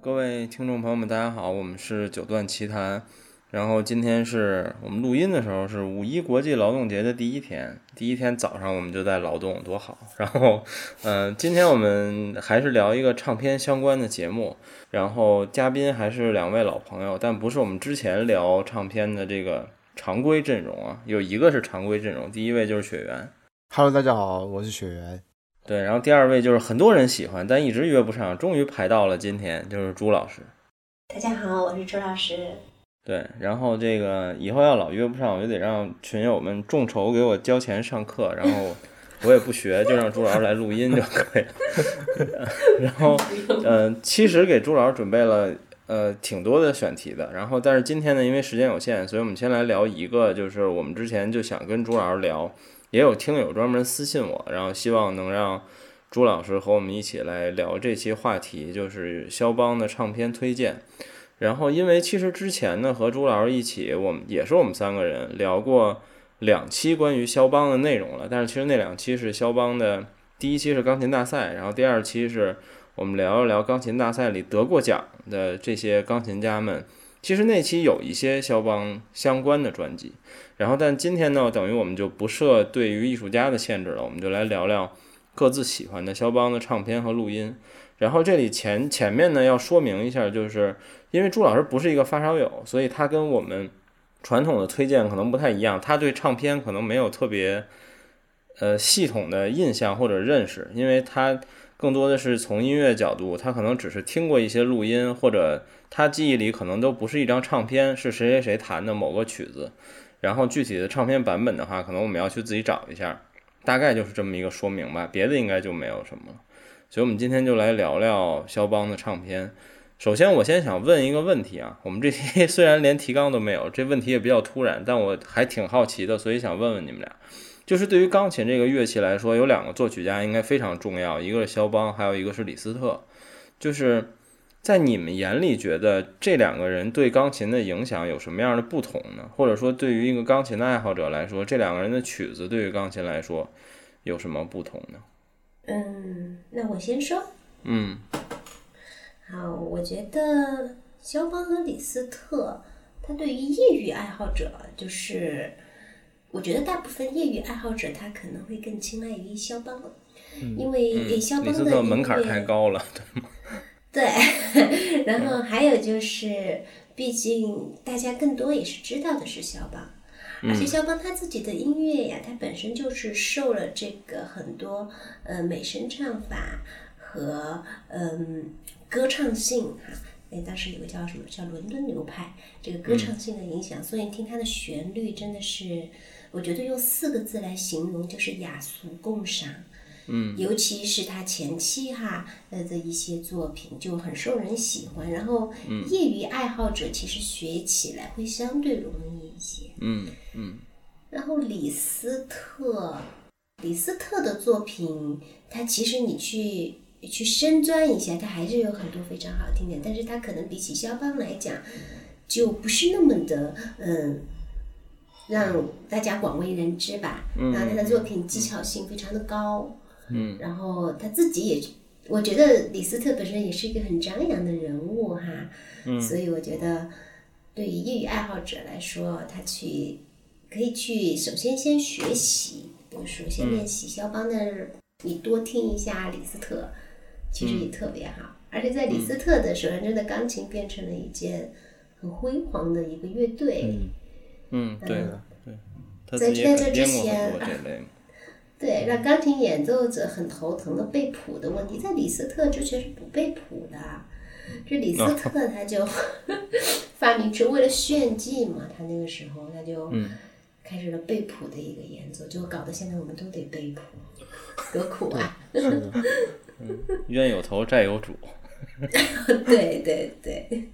各位听众朋友们，大家好，我们是九段奇谈。然后今天是我们录音的时候是五一国际劳动节的第一天，第一天早上我们就在劳动，多好。然后，嗯，今天我们还是聊一个唱片相关的节目。然后嘉宾还是两位老朋友，但不是我们之前聊唱片的这个常规阵容啊，有一个是常规阵容，第一位就是雪原。Hello，大家好，我是雪原。对，然后第二位就是很多人喜欢，但一直约不上，终于排到了今天，就是朱老师。大家好，我是朱老师。对，然后这个以后要老约不上，我就得让群友们众筹给我交钱上课，然后我也不学，就让朱老师来录音就可以了。然后，呃，其实给朱老师准备了呃挺多的选题的，然后但是今天呢，因为时间有限，所以我们先来聊一个，就是我们之前就想跟朱老师聊，也有听友专门私信我，然后希望能让朱老师和我们一起来聊这期话题，就是肖邦的唱片推荐。然后，因为其实之前呢，和朱老师一起，我们也是我们三个人聊过两期关于肖邦的内容了。但是其实那两期是肖邦的，第一期是钢琴大赛，然后第二期是我们聊一聊钢琴大赛里得过奖的这些钢琴家们。其实那期有一些肖邦相关的专辑。然后，但今天呢，等于我们就不设对于艺术家的限制了，我们就来聊聊各自喜欢的肖邦的唱片和录音。然后这里前前面呢要说明一下，就是因为朱老师不是一个发烧友，所以他跟我们传统的推荐可能不太一样。他对唱片可能没有特别呃系统的印象或者认识，因为他更多的是从音乐角度，他可能只是听过一些录音，或者他记忆里可能都不是一张唱片，是谁谁谁弹的某个曲子。然后具体的唱片版本的话，可能我们要去自己找一下。大概就是这么一个说明吧，别的应该就没有什么了。所以，我们今天就来聊聊肖邦的唱片。首先，我先想问一个问题啊，我们这些 虽然连提纲都没有，这问题也比较突然，但我还挺好奇的，所以想问问你们俩，就是对于钢琴这个乐器来说，有两个作曲家应该非常重要，一个是肖邦，还有一个是李斯特。就是在你们眼里，觉得这两个人对钢琴的影响有什么样的不同呢？或者说，对于一个钢琴的爱好者来说，这两个人的曲子对于钢琴来说有什么不同呢？嗯，那我先说。嗯好，我觉得肖邦和李斯特，他对于业余爱好者，就是我觉得大部分业余爱好者他可能会更青睐于肖邦，因为肖邦的特门槛太高了，对，然后还有就是，毕竟大家更多也是知道的是肖邦，而且肖邦他自己的音乐呀，他本身就是受了这个很多呃美声唱法和嗯歌唱性哈。哎，当时有个叫什么叫伦敦流派，这个歌唱性的影响，所以你听它的旋律真的是，我觉得用四个字来形容就是雅俗共赏。尤其是他前期哈呃的一些作品就很受人喜欢，然后业余爱好者其实学起来会相对容易一些。嗯嗯然后李斯特，李斯特的作品，他其实你去去深钻一下，他还是有很多非常好听的，但是他可能比起肖邦来讲，就不是那么的嗯。让大家广为人知吧，然后他的作品技巧性非常的高，嗯然后他自己也，我觉得李斯特本身也是一个很张扬的人物哈，嗯所以我觉得对于业余爱好者来说，他去可以去首先先学习，比如说先练习肖邦的，你多听一下李斯特，其实也特别好。而且在李斯特的手上，真的钢琴变成了一件很辉煌的一个乐队。嗯，对嗯对，他在在这之前。对，让钢琴演奏者很头疼的背谱的问题，在李斯特之前是不背谱的。这李斯特他就 发明出为了炫技嘛，他那个时候他就开始了背谱的一个演奏，就搞得现在我们都得背谱，多苦啊！是的，冤有头债有主。对对对，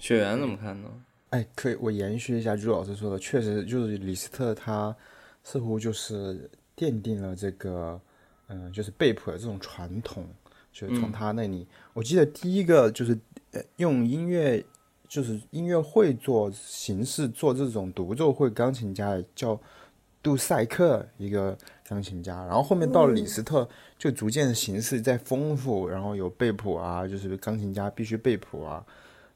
雪原怎么看呢？哎，可以，我延续一下朱老师说的，确实就是李斯特他似乎就是奠定了这个，嗯、就是贝普的这种传统，就是从他那里，我记得第一个就是呃用音乐，就是音乐会做形式做这种独奏会钢琴家叫杜塞克，一个钢琴家。然后后面到了李斯特，就逐渐形式在丰富，然后有贝普啊，就是钢琴家必须贝普啊，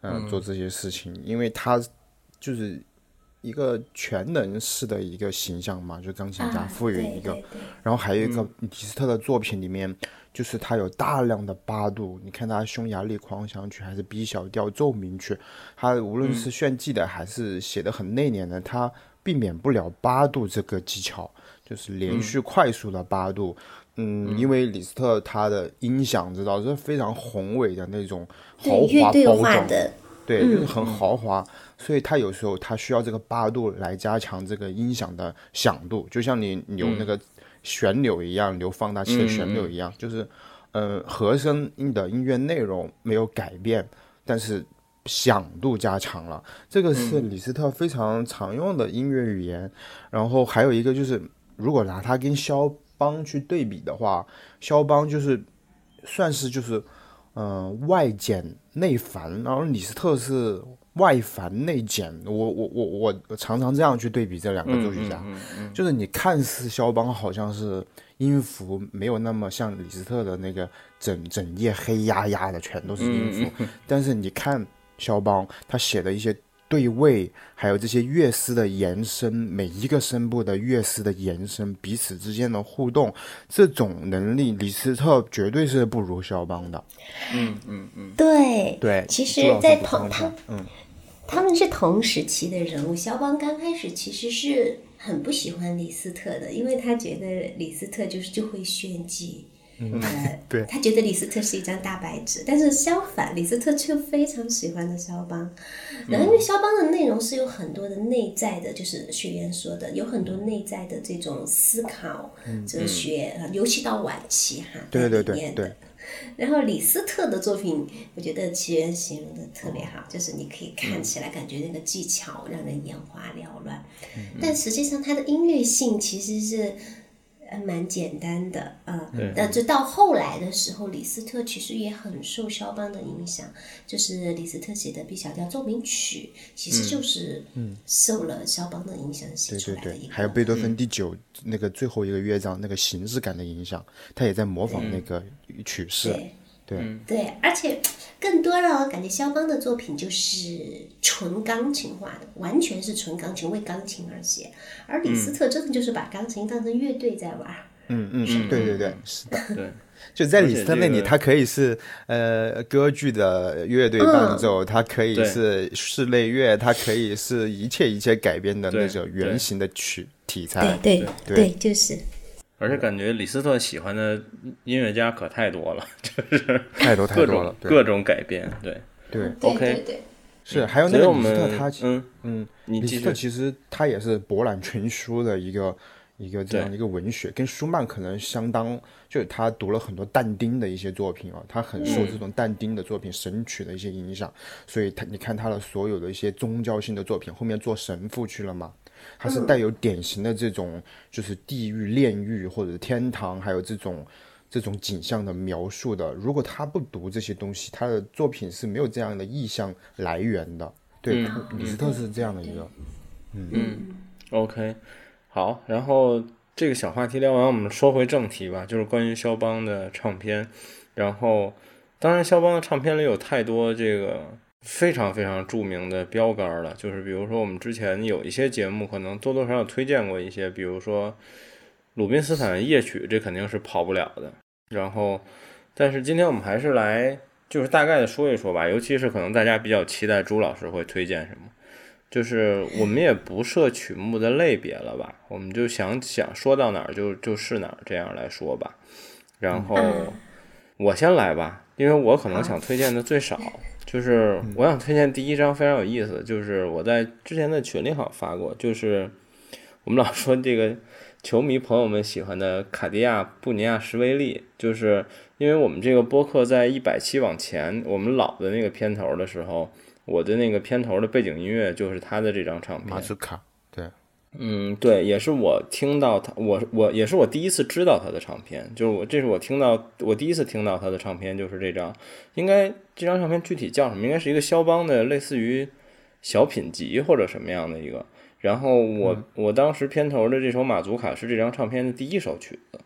嗯，做这些事情，因为他就是一个全能式的一个形象嘛，就钢琴家赋予一个。然后还有一个李斯特的作品里面。就是他有大量的八度，你看他匈牙利狂想曲还是 B 小调奏鸣曲，他无论是炫技的还是写的很内敛的，他避免不了八度这个技巧，就是连续快速的八度。嗯，因为李斯特他的音响知道是非常宏伟的那种豪华包装。的，对，就是很豪华，所以它有时候它需要这个八度来加强这个音响的响度，就像你扭那个。旋钮一样，留放大器的旋钮一样，就是，呃，和声音的音乐内容没有改变，但是响度加强了。这个是李斯特非常常用的音乐语言。然后还有一个就是，如果拿它跟肖邦去对比的话，肖邦就是算是就是，嗯，外简内繁，然后李斯特是。外繁内简，我我我我常常这样去对比这两个作曲家，就是你看似肖邦好像是音符没有那么像李斯特的那个整整页黑压压的全都是音符，但是你看肖邦他写的一些对位，还有这些乐师的延伸，每一个声部的乐师的延伸，彼此之间的互动，这种能力李斯特绝对是不如肖邦的。嗯嗯嗯，对对，其实，在同他嗯。他们是同时期的人物。肖邦刚开始其实是很不喜欢李斯特的，因为他觉得李斯特就是就会炫技，呃，对，他觉得李斯特是一张大白纸。但是相反，李斯特却非常喜欢的肖邦。然后，因为肖邦的内容是有很多的内在的，就是学员说的，有很多内在的这种思考、哲学，尤其到晚期哈，对对对对。然后李斯特的作品，我觉得奇缘形容的特别好，就是你可以看起来感觉那个技巧让人眼花缭乱，但实际上它的音乐性其实是。呃，蛮简单的，嗯，那这到后来的时候，李斯特其实也很受肖邦的影响，就是李斯特写的 B 小调奏鸣曲，其实就是嗯受了肖邦的影响写出来的。对对对，还有贝多芬第九那个最后一个乐章那个形式感的影响，他也在模仿那个曲式。对对，而且更多让我感觉肖邦的作品就是纯钢琴化的，完全是纯钢琴为钢琴而写，而李斯特真的就是把钢琴当成乐队在玩。嗯嗯，对对对，是的。对，就在李斯特那里，它可以是呃歌剧的乐队伴奏，它可以是室内乐，它可以是一切一切改编的那种原型的曲题材。对对对，就是。而且感觉李斯特喜欢的音乐家可太多了，就是太多太多了，各种改编，对对，OK，是还有那个李斯特，他嗯嗯，李斯特其实他也是博览群书的一个一个这样一个文学，跟舒曼可能相当，就是他读了很多但丁的一些作品啊，他很受这种但丁的作品神曲的一些影响，所以他你看他的所有的一些宗教性的作品，后面做神父去了嘛。它是带有典型的这种，就是地狱、炼狱或者天堂，还有这种这种景象的描述的。如果他不读这些东西，他的作品是没有这样的意象来源的。对，李斯特是这样的一个。嗯嗯，OK，好。然后这个小话题聊完，我们说回正题吧，就是关于肖邦的唱片。然后，当然，肖邦的唱片里有太多这个。非常非常著名的标杆了，就是比如说我们之前有一些节目，可能多多少少推荐过一些，比如说鲁宾斯坦夜曲，这肯定是跑不了的。然后，但是今天我们还是来，就是大概的说一说吧，尤其是可能大家比较期待朱老师会推荐什么，就是我们也不设曲目的类别了吧，我们就想想说到哪儿就就是哪儿这样来说吧。然后我先来吧，因为我可能想推荐的最少。就是我想推荐第一张非常有意思，就是我在之前的群里好像发过，就是我们老说这个球迷朋友们喜欢的卡地亚布尼亚什维利，就是因为我们这个播客在一百期往前，我们老的那个片头的时候，我的那个片头的背景音乐就是他的这张唱片。马斯卡。嗯，对，也是我听到他，我我也是我第一次知道他的唱片，就是我这是我听到我第一次听到他的唱片，就是这张，应该这张唱片具体叫什么？应该是一个肖邦的类似于小品集或者什么样的一个。然后我我当时片头的这首《马祖卡》是这张唱片的第一首曲子，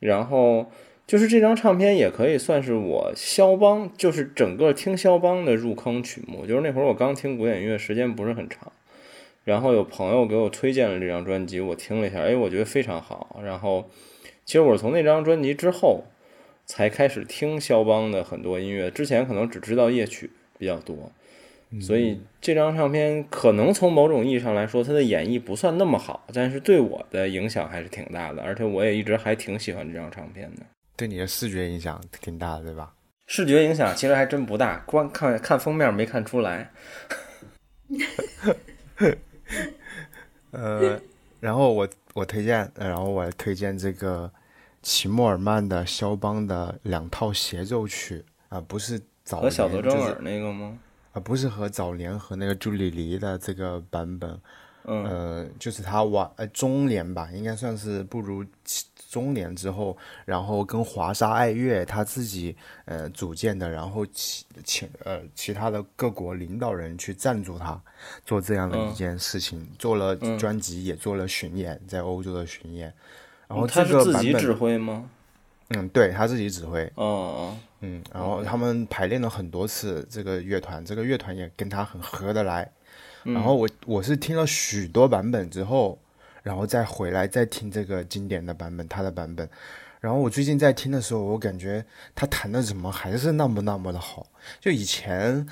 然后就是这张唱片也可以算是我肖邦，就是整个听肖邦的入坑曲目。就是那会儿我刚听古典音乐，时间不是很长，然后有朋友给我推荐了这张专辑，我听了一下，哎，我觉得非常好。然后其实我是从那张专辑之后才开始听肖邦的很多音乐，之前可能只知道夜曲比较多。所以这张唱片可能从某种意义上来说，它的演绎不算那么好，但是对我的影响还是挺大的，而且我也一直还挺喜欢这张唱片的。对你的视觉影响挺大的，对吧？视觉影响其实还真不大，光看看封面没看出来。呃，然后我我推荐，然后我推荐这个齐默尔曼的肖邦的两套协奏曲啊，不是早和小泽征尔那个吗？啊，不是和早年和那个朱里黎的这个版本，嗯，呃，就是他晚呃中年吧，应该算是步入中年之后，然后跟华沙爱乐他自己呃组建的，然后其其呃其他的各国领导人去赞助他做这样的一件事情，做了专辑，也做了巡演，在欧洲的巡演。然后他是自己指挥吗？嗯，对他自己指挥。哦哦。嗯，然后他们排练了很多次，这个乐团，这个乐团也跟他很合得来。然后我我是听了许多版本之后，然后再回来再听这个经典的版本，他的版本。然后我最近在听的时候，我感觉他弹的怎么还是那么那么的好。就以前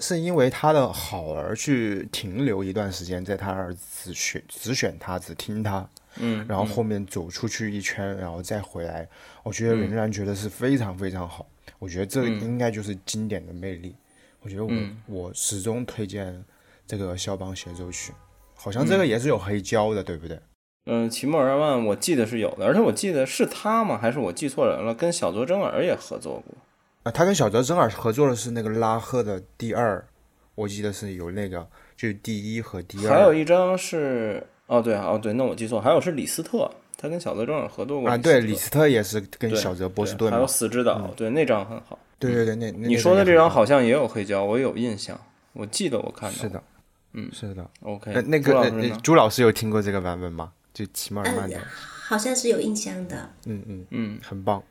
是因为他的好而去停留一段时间，在他儿只选只选他，只听他。嗯，然后后面走出去一圈，然后再回来，我觉得仍然觉得是非常非常好。我觉得这应该就是经典的魅力。我觉得我我始终推荐这个肖邦协奏曲，好像这个也是有黑胶的，对不对？嗯，齐默尔万我记得是有的，而且我记得是他吗？还是我记错人了？跟小泽征尔也合作过啊？他跟小泽征尔合作的是那个拉赫的第二，我记得是有那个就是第一和第二。还有一张是哦，对哦对，那我记错，还有是李斯特。他跟小泽征尔合作过啊，对，李斯特也是跟小泽波士顿，还有死之岛，对，那张很好。对对对，那你说的这张好像也有黑胶，我有印象，我记得我看到。是的，嗯，是的。OK，那个朱老师有听过这个版本吗？就齐默尔曼的，好像是有印象的。嗯嗯嗯，很棒。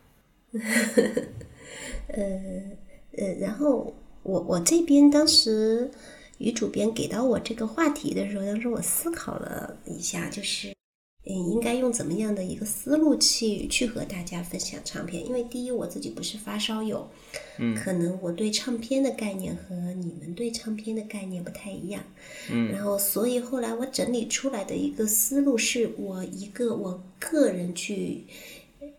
呃呃，然后我我这边当时于主编给到我这个话题的时候，当时我思考了一下，就是。嗯，应该用怎么样的一个思路去去和大家分享唱片？因为第一，我自己不是发烧友，嗯，可能我对唱片的概念和你们对唱片的概念不太一样，嗯，然后所以后来我整理出来的一个思路是我一个我个人去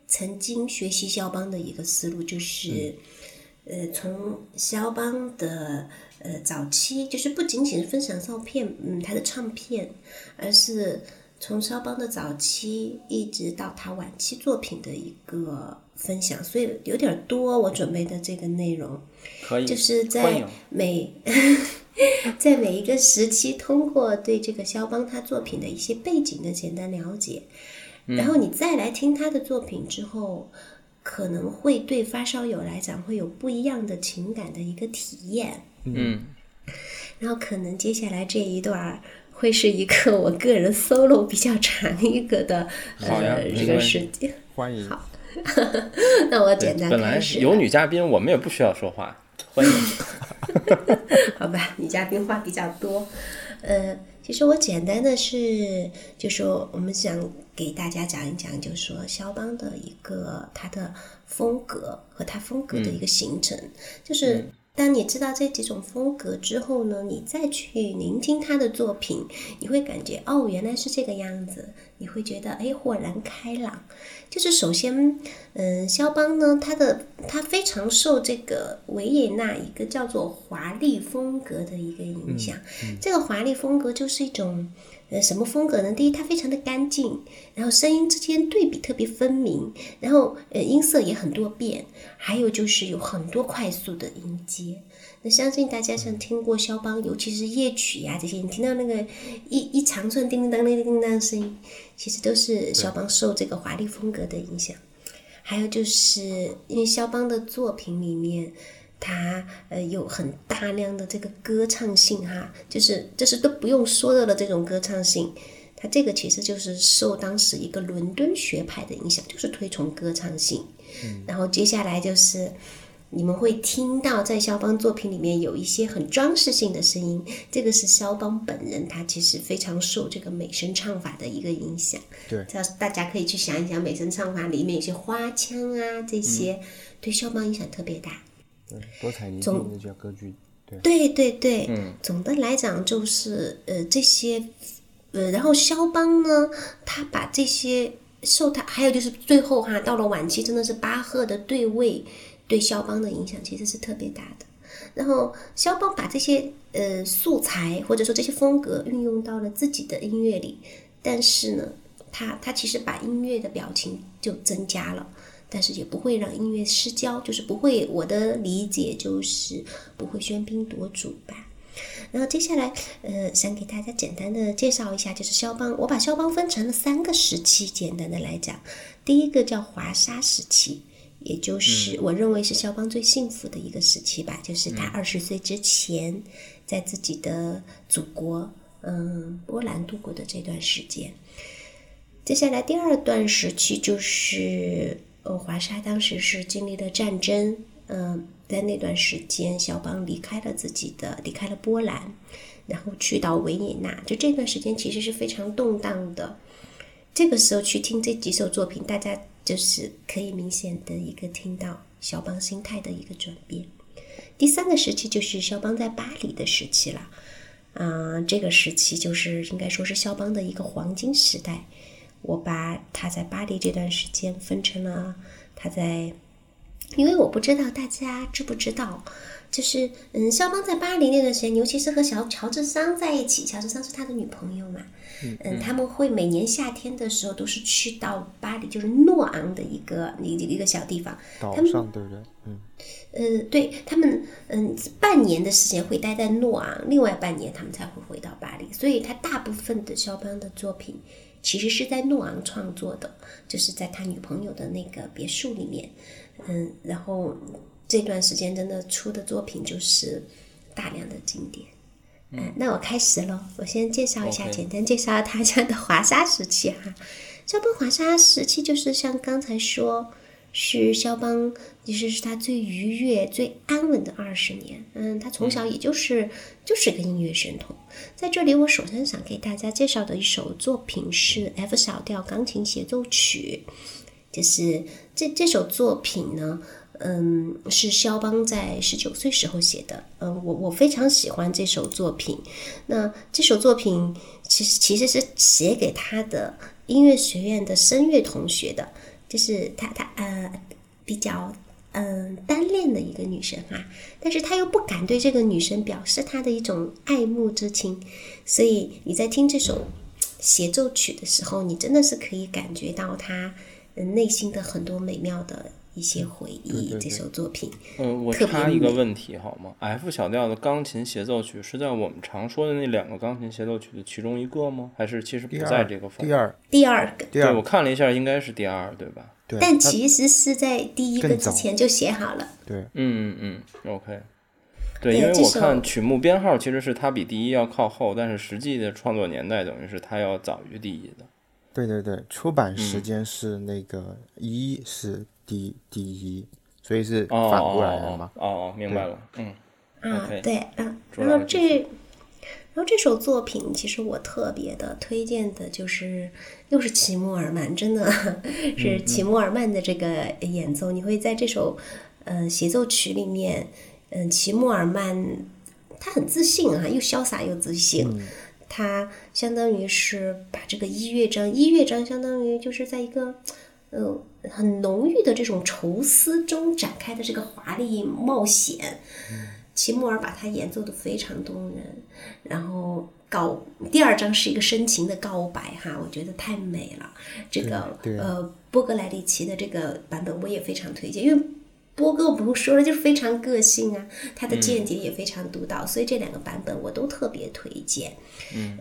曾经学习肖邦的一个思路，就是，呃，从肖邦的呃早期，就是不仅仅是分享照片，嗯，他的唱片，而是。从肖邦的早期一直到他晚期作品的一个分享，所以有点多。我准备的这个内容，可以就是在每 在每一个时期，通过对这个肖邦他作品的一些背景的简单了解，然后你再来听他的作品之后，可能会对发烧友来讲会有不一样的情感的一个体验。嗯，然后可能接下来这一段。会是一个我个人 solo 比较长一个的呃这个时间，欢迎。好，那我简单开始。有女嘉宾，我们也不需要说话，欢迎。好吧，女嘉宾话比较多。呃，其实我简单的是，就说我们想给大家讲一讲，就是说肖邦的一个他的风格和他风格的一个形成，就是。当你知道这几种风格之后呢，你再去聆听他的作品，你会感觉哦，原来是这个样子，你会觉得哎，豁然开朗。就是首先，嗯，肖邦呢，他的他非常受这个维也纳一个叫做华丽风格的一个影响。这个华丽风格就是一种。呃，什么风格呢？第一，它非常的干净，然后声音之间对比特别分明，然后呃，音色也很多变，还有就是有很多快速的音阶。那相信大家像听过肖邦，尤其是夜曲呀这些，你听到那个一一长串叮叮当、叮叮当的声音，其实都是肖邦受这个华丽风格的影响。还有就是因为肖邦的作品里面。它呃有很大量的这个歌唱性哈，就是就是都不用说的了这种歌唱性，它这个其实就是受当时一个伦敦学派的影响，就是推崇歌唱性。嗯，然后接下来就是你们会听到在肖邦作品里面有一些很装饰性的声音，这个是肖邦本人他其实非常受这个美声唱法的一个影响。对，这大家可以去想一想美声唱法里面有些花腔啊这些，对肖邦影响特别大。对，多彩霓虹那叫歌剧，对，对对对，嗯，总的来讲就是呃这些，呃，然后肖邦呢，他把这些受他，还有就是最后哈，到了晚期真的是巴赫的对位对肖邦的影响其实是特别大的。然后肖邦把这些呃素材或者说这些风格运用到了自己的音乐里，但是呢，他他其实把音乐的表情就增加了。但是也不会让音乐失焦，就是不会。我的理解就是不会喧宾夺主吧。然后接下来，呃，想给大家简单的介绍一下，就是肖邦。我把肖邦分成了三个时期，简单的来讲，第一个叫华沙时期，也就是我认为是肖邦最幸福的一个时期吧，就是他二十岁之前在自己的祖国，嗯，波兰度过的这段时间。接下来第二段时期就是。呃，华沙当时是经历了战争，嗯，在那段时间，肖邦离开了自己的，离开了波兰，然后去到维也纳。就这段时间其实是非常动荡的。这个时候去听这几首作品，大家就是可以明显的一个听到肖邦心态的一个转变。第三个时期就是肖邦在巴黎的时期了，啊，这个时期就是应该说是肖邦的一个黄金时代。我把他在巴黎这段时间分成了他在，因为我不知道大家知不知道，就是嗯，肖邦在巴黎那段时间，尤其是和小乔治桑在一起，乔治桑是他的女朋友嘛，嗯，他们会每年夏天的时候都是去到巴黎，就是诺昂的一个一一个小地方，岛上对不对？嗯，呃，对他们，嗯，半年的时间会待在诺昂，另外半年他们才会回到巴黎，所以他大部分的肖邦的作品。其实是在诺昂创作的，就是在他女朋友的那个别墅里面，嗯，然后这段时间真的出的作品就是大量的经典，嗯，那我开始了，我先介绍一下，简单介绍他家的华沙时期哈，肖邦华沙时期就是像刚才说。是肖邦，其实是他最愉悦、最安稳的二十年。嗯，他从小也就是就是个音乐神童。在这里，我首先想给大家介绍的一首作品是 F 小调钢琴协奏曲，就是这这首作品呢，嗯，是肖邦在十九岁时候写的。嗯，我我非常喜欢这首作品。那这首作品其实其实是写给他的音乐学院的声乐同学的。就是他，他呃比较嗯单恋的一个女生哈，但是他又不敢对这个女生表示他的一种爱慕之情，所以你在听这首协奏曲的时候，你真的是可以感觉到他内心的很多美妙的。一些回忆，这首作品。嗯，我插一个问题好吗？F 小调的钢琴协奏曲是在我们常说的那两个钢琴协奏曲的其中一个吗？还是其实不在这个范？第二，第二个。对，我看了一下，应该是第二，对吧？对。但其实是在第一个之前就写好了。对，嗯嗯嗯，OK。对，因为我看曲目编号其实是它比第一要靠后，但是实际的创作年代等于是它要早于第一的。对对对，出版时间是那个一是。第第一，所以是反过来的嘛？哦哦，明白了，嗯，啊，对，嗯，然后这，然后这首作品其实我特别的推荐的就是又是齐默尔曼，真的 是齐默尔曼的这个演奏，你会在这首嗯协奏曲里面，嗯，齐默尔曼他很自信啊，又潇洒又自信，他相当于是把这个一乐章，一乐章相当于就是在一个。嗯，很浓郁的这种愁思中展开的这个华丽冒险，齐默尔把它演奏的非常动人。然后告第二章是一个深情的告白，哈，我觉得太美了。这个呃，波格莱利奇的这个版本我也非常推荐，因为波哥我不用说了，就是非常个性啊，他的见解也非常独到，所以这两个版本我都特别推荐。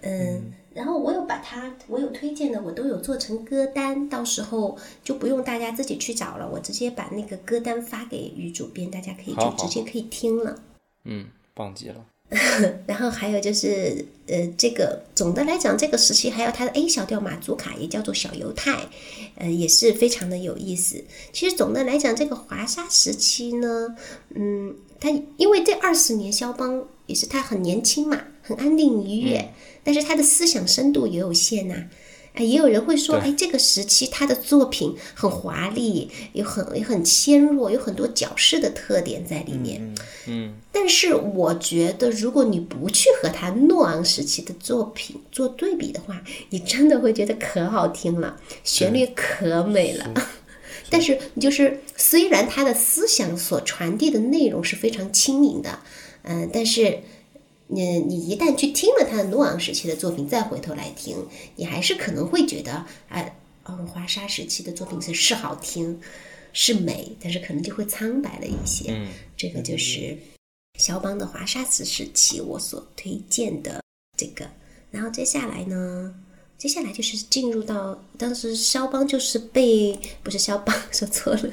嗯然后我有把它，我有推荐的，我都有做成歌单，到时候就不用大家自己去找了，我直接把那个歌单发给于主编，大家可以就直接可以听了。嗯，棒极了。然后还有就是，呃，这个总的来讲，这个时期还有他的 A 小调马祖卡，也叫做小犹太，呃，也是非常的有意思。其实总的来讲，这个华沙时期呢，嗯，他因为这二十年肖邦也是他很年轻嘛，很安定愉悦，但是他的思想深度也有限呐、哎，也有人会说，对。哎，这个时期他的作品很华丽，有很也很纤弱，有很多矫饰的特点在里面。嗯，但是我觉得，如果你不去和他诺昂时期的作品做对比的话，你真的会觉得可好听了，旋律可美了。但是，就是虽然他的思想所传递的内容是非常轻盈的，嗯、但是，你你一旦去听了他的诺昂时期的作品，再回头来听，你还是可能会觉得，哎、嗯，华沙时期的作品是是好听，是美，但是可能就会苍白了一些。嗯，这个就是肖邦的华沙斯时期我所推荐的这个。然后接下来呢，接下来就是进入到当时肖邦就是被不是肖邦 说错了，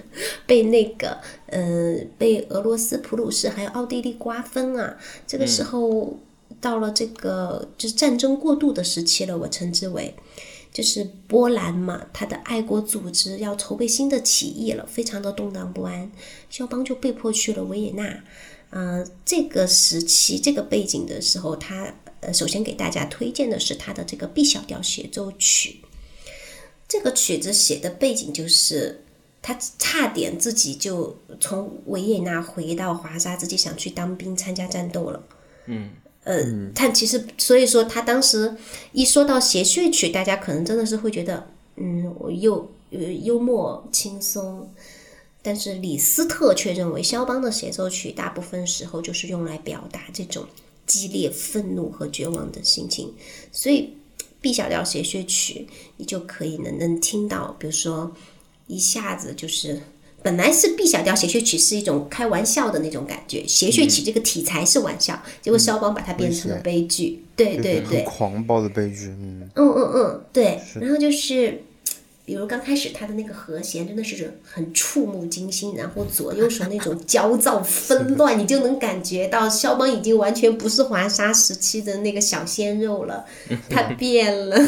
被那个呃被俄罗斯普鲁士还有奥地利瓜分啊。这个时候到了这个就是战争过渡的时期了，我称之为。就是波兰嘛，他的爱国组织要筹备新的起义了，非常的动荡不安。肖邦就被迫去了维也纳。呃，这个时期这个背景的时候，他呃首先给大家推荐的是他的这个 B 小调协奏曲。这个曲子写的背景就是他差点自己就从维也纳回到华沙，自己想去当兵参加战斗了。嗯呃，他其实所以说他当时一说到协谑曲，大家可能真的是会觉得，嗯，我又呃幽默轻松，但是李斯特却认为肖邦的协奏曲大部分时候就是用来表达这种激烈愤怒和绝望的心情，所以 B 小调协谑曲你就可以能能听到，比如说一下子就是。本来是 B 小调协谑曲是一种开玩笑的那种感觉，协谑曲这个题材是玩笑，结果肖邦把它变成了悲剧。对对对，很狂暴的悲剧，嗯，嗯嗯嗯，对。然后就是，比如刚开始他的那个和弦真的是很触目惊心，然后左右手那种焦躁纷乱，你就能感觉到肖邦已经完全不是华沙时期的那个小鲜肉了，他变了。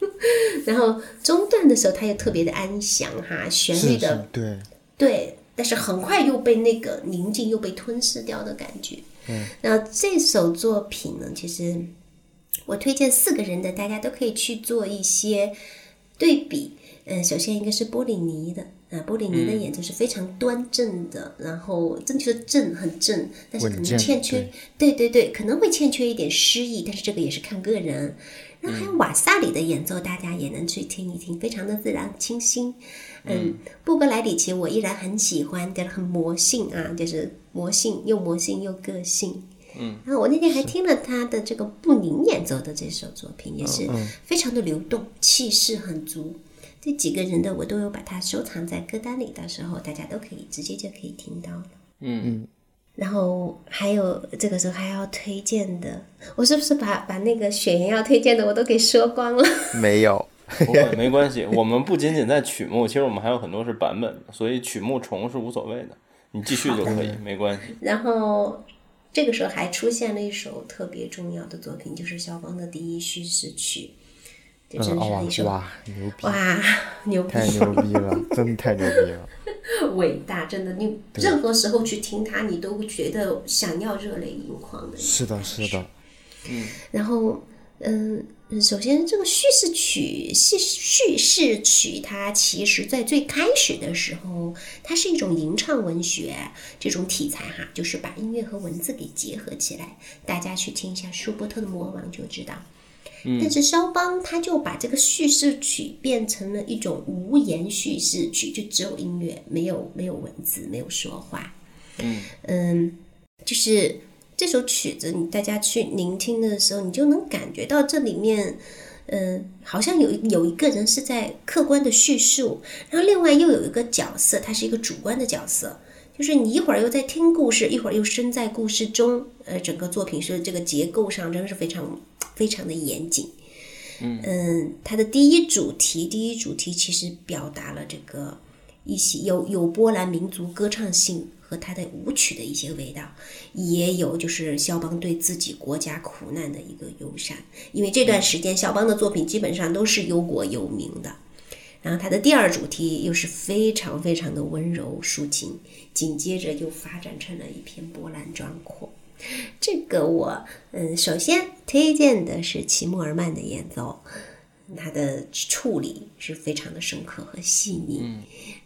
然后中段的时候，他又特别的安详哈，旋律的是，对，对，但是很快又被那个宁静又被吞噬掉的感觉。嗯，然后这首作品呢，其实我推荐四个人的，大家都可以去做一些对比。嗯，首先一个是波里尼的啊，波里尼的演奏是非常端正的，然后正确的正很正，但是可能欠缺，对对对，可能会欠缺一点诗意，但是这个也是看个人。然后还有瓦萨里的演奏，大家也能去听一听，非常的自然清新。嗯，布格莱里奇我依然很喜欢，就是很魔性啊，就是魔性又魔性又个性。嗯，然后我那天还听了他的这个布宁演奏的这首作品，也是非常的流动，气势很足。这几个人的我都有把它收藏在歌单里，到时候大家都可以直接就可以听到了。嗯然后还有这个时候还要推荐的，我是不是把把那个雪原要推荐的我都给说光了？没有，不会，没关系。我们不仅仅在曲目，其实我们还有很多是版本的，所以曲目重是无所谓的，你继续就可以，没关系。然后这个时候还出现了一首特别重要的作品，就是肖邦的第一叙事曲，这真嗯，是一首、哇，牛逼，哇 牛逼太牛逼了，真的太牛逼了，伟大，真的，你任何时候去听它，你都觉得想要热泪盈眶的。是的，是的，嗯然后，嗯，首先这个叙事曲、叙叙事曲，它其实在最开始的时候，它是一种吟唱文学这种题材哈，就是把音乐和文字给结合起来。大家去听一下舒伯特的《魔王》就知道。但是肖邦他就把这个叙事曲变成了一种无言叙事曲，就只有音乐，没有没有文字，没有说话。嗯就是这首曲子，你大家去聆听的时候，你就能感觉到这里面，嗯，好像有有一个人是在客观的叙述，然后另外又有一个角色，他是一个主观的角色，就是你一会儿又在听故事，一会儿又身在故事中，呃，整个作品是这个结构上真的是非常非常的严谨。嗯，它的第一主题，第一主题其实表达了这个一些有有波兰民族歌唱性和它的舞曲的一些味道，也有就是肖邦对自己国家苦难的一个忧伤，因为这段时间肖邦的作品基本上都是忧国忧民的。然后它的第二主题又是非常非常的温柔抒情，紧接着就发展成了一片波澜壮阔。这个我嗯，首先推荐的是齐默尔曼的演奏，他的处理是非常的深刻和细腻。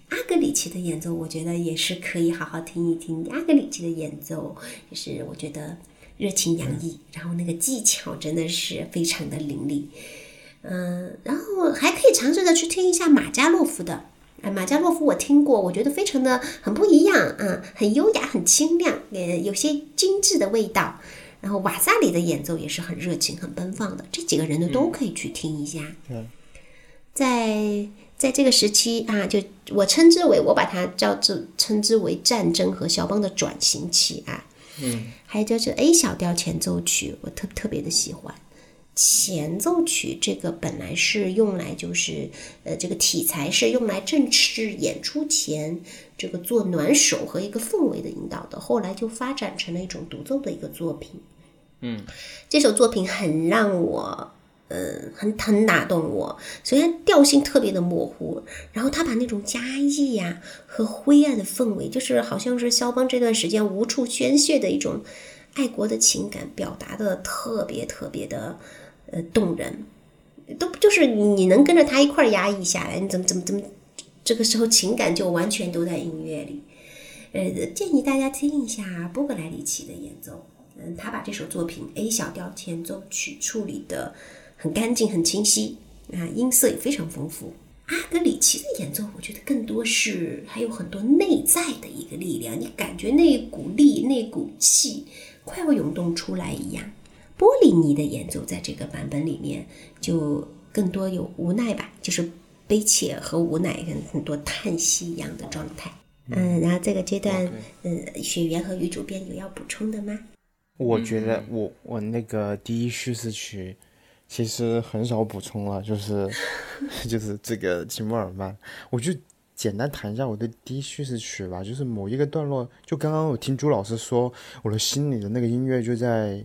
阿格里奇的演奏，我觉得也是可以好好听一听。阿格里奇的演奏也是我觉得热情洋溢，然后那个技巧真的是非常的凌厉。嗯，然后还可以尝试着去听一下马加洛夫的，哎，马加洛夫我听过，我觉得非常的很不一样啊，很优雅，很清亮，也有些精致的味道。然后瓦萨里的演奏也是很热情、很奔放的，这几个人呢都可以去听一下。嗯，在在这个时期啊，就我称之为，我把它叫做称之为战争和肖邦的转型期啊。嗯，还有就是 A 小调前奏曲，我特特别的喜欢。前奏曲这个本来是用来就是呃这个题材是用来正式演出前这个做暖手和一个氛围的引导的，后来就发展成了一种独奏的一个作品。嗯，这首作品很让我呃很很打动我，首先调性特别的模糊，然后他把那种压抑呀和灰暗的氛围，就是好像是肖邦这段时间无处宣泄的一种爱国的情感，表达的特别特别的。呃，动人，都就是你能跟着他一块儿压抑下来，你怎么怎么怎么，这个时候情感就完全都在音乐里。呃，建议大家听一下波格莱里奇的演奏，嗯，他把这首作品 A 小调前奏曲处理的很干净、很清晰，啊，音色也非常丰富。阿格里奇的演奏，我觉得更多是还有很多内在的一个力量，你感觉那股力、那股气快要涌动出来一样。波利尼的演奏在这个版本里面就更多有无奈吧，就是悲切和无奈，跟很多叹息一样的状态。嗯，然后这个阶段，嗯，雪原和女主编有要补充的吗？我觉得我我那个第一叙事曲其实很少补充了，就是 就是这个吉莫尔曼，我就简单谈一下我的第一叙事曲吧，就是某一个段落，就刚刚我听朱老师说，我的心里的那个音乐就在。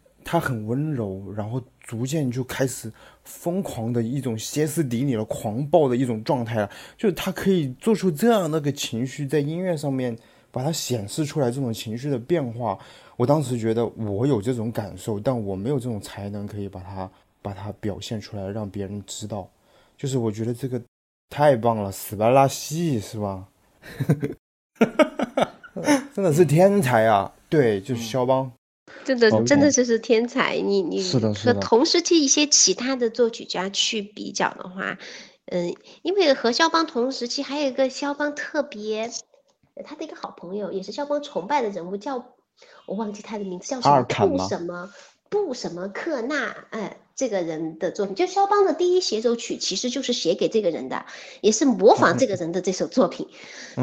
他很温柔，然后。逐渐就开始疯狂的一种歇斯底里的狂暴的一种状态了，就是他可以做出这样那个情绪，在音乐上面把它显示出来，这种情绪的变化。我当时觉得我有这种感受，但我没有这种才能可以把它把它表现出来，让别人知道。就是我觉得这个太棒了，斯巴拉西是吧？真的是天才啊！对，就是肖邦。真的，真的就是天才。你你和同时期一些其他的作曲家去比较的话，嗯，因为和肖邦同时期还有一个肖邦特别，他的一个好朋友，也是肖邦崇拜的人物，叫我忘记他的名字叫什么布什么布什么克纳，哎，这个人的作品，就肖邦的第一协奏曲其实就是写给这个人的，也是模仿这个人的这首作品。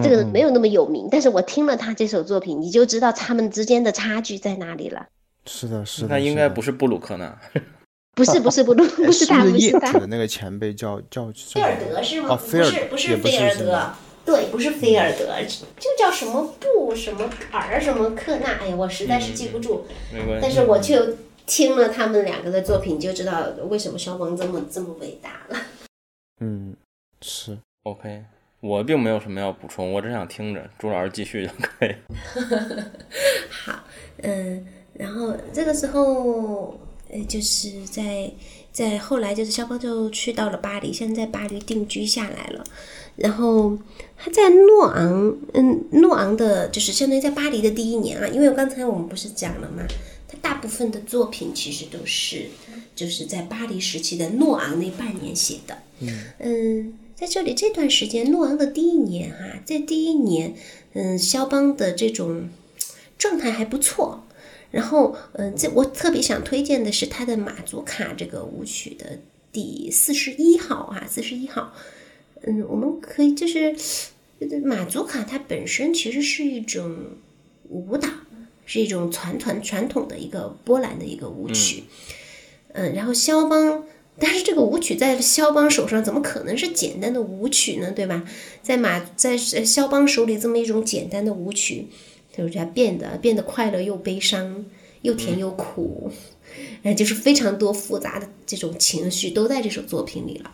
这个人没有那么有名，但是我听了他这首作品，你就知道他们之间的差距在哪里了。是的，是的。那应该不是布鲁克纳，不是，不是布鲁，不是他，不是他。的那个前辈叫叫菲尔德是吗？哦，菲尔德，不是菲尔德，对，不是菲尔德，就叫什么布什么尔什么克纳。哎呀，我实在是记不住。没关系。但是我就听了他们两个的作品，就知道为什么肖邦这么这么伟大了。嗯，是 OK。我并没有什么要补充，我只想听着朱老师继续就可以。好，嗯。然后这个时候，呃，就是在在后来就是肖邦就去到了巴黎，现在在巴黎定居下来了。然后他在诺昂，嗯，诺昂的就是相当于在巴黎的第一年啊，因为刚才我们不是讲了吗？他大部分的作品其实都是就是在巴黎时期的诺昂那半年写的。嗯，在这里这段时间，诺昂的第一年哈，在第一年，嗯，肖邦的这种状态还不错。然后，嗯，这我特别想推荐的是他的马祖卡这个舞曲的第四十一号啊，四十一号。嗯，我们可以就是马祖卡，它本身其实是一种舞蹈，是一种传传传统的一个波兰的一个舞曲。嗯，然后肖邦，但是这个舞曲在肖邦手上怎么可能是简单的舞曲呢？对吧？在马在肖邦手里这么一种简单的舞曲，就是它变得变得快乐又悲伤，又甜又苦，嗯，就是非常多复杂的这种情绪都在这首作品里了。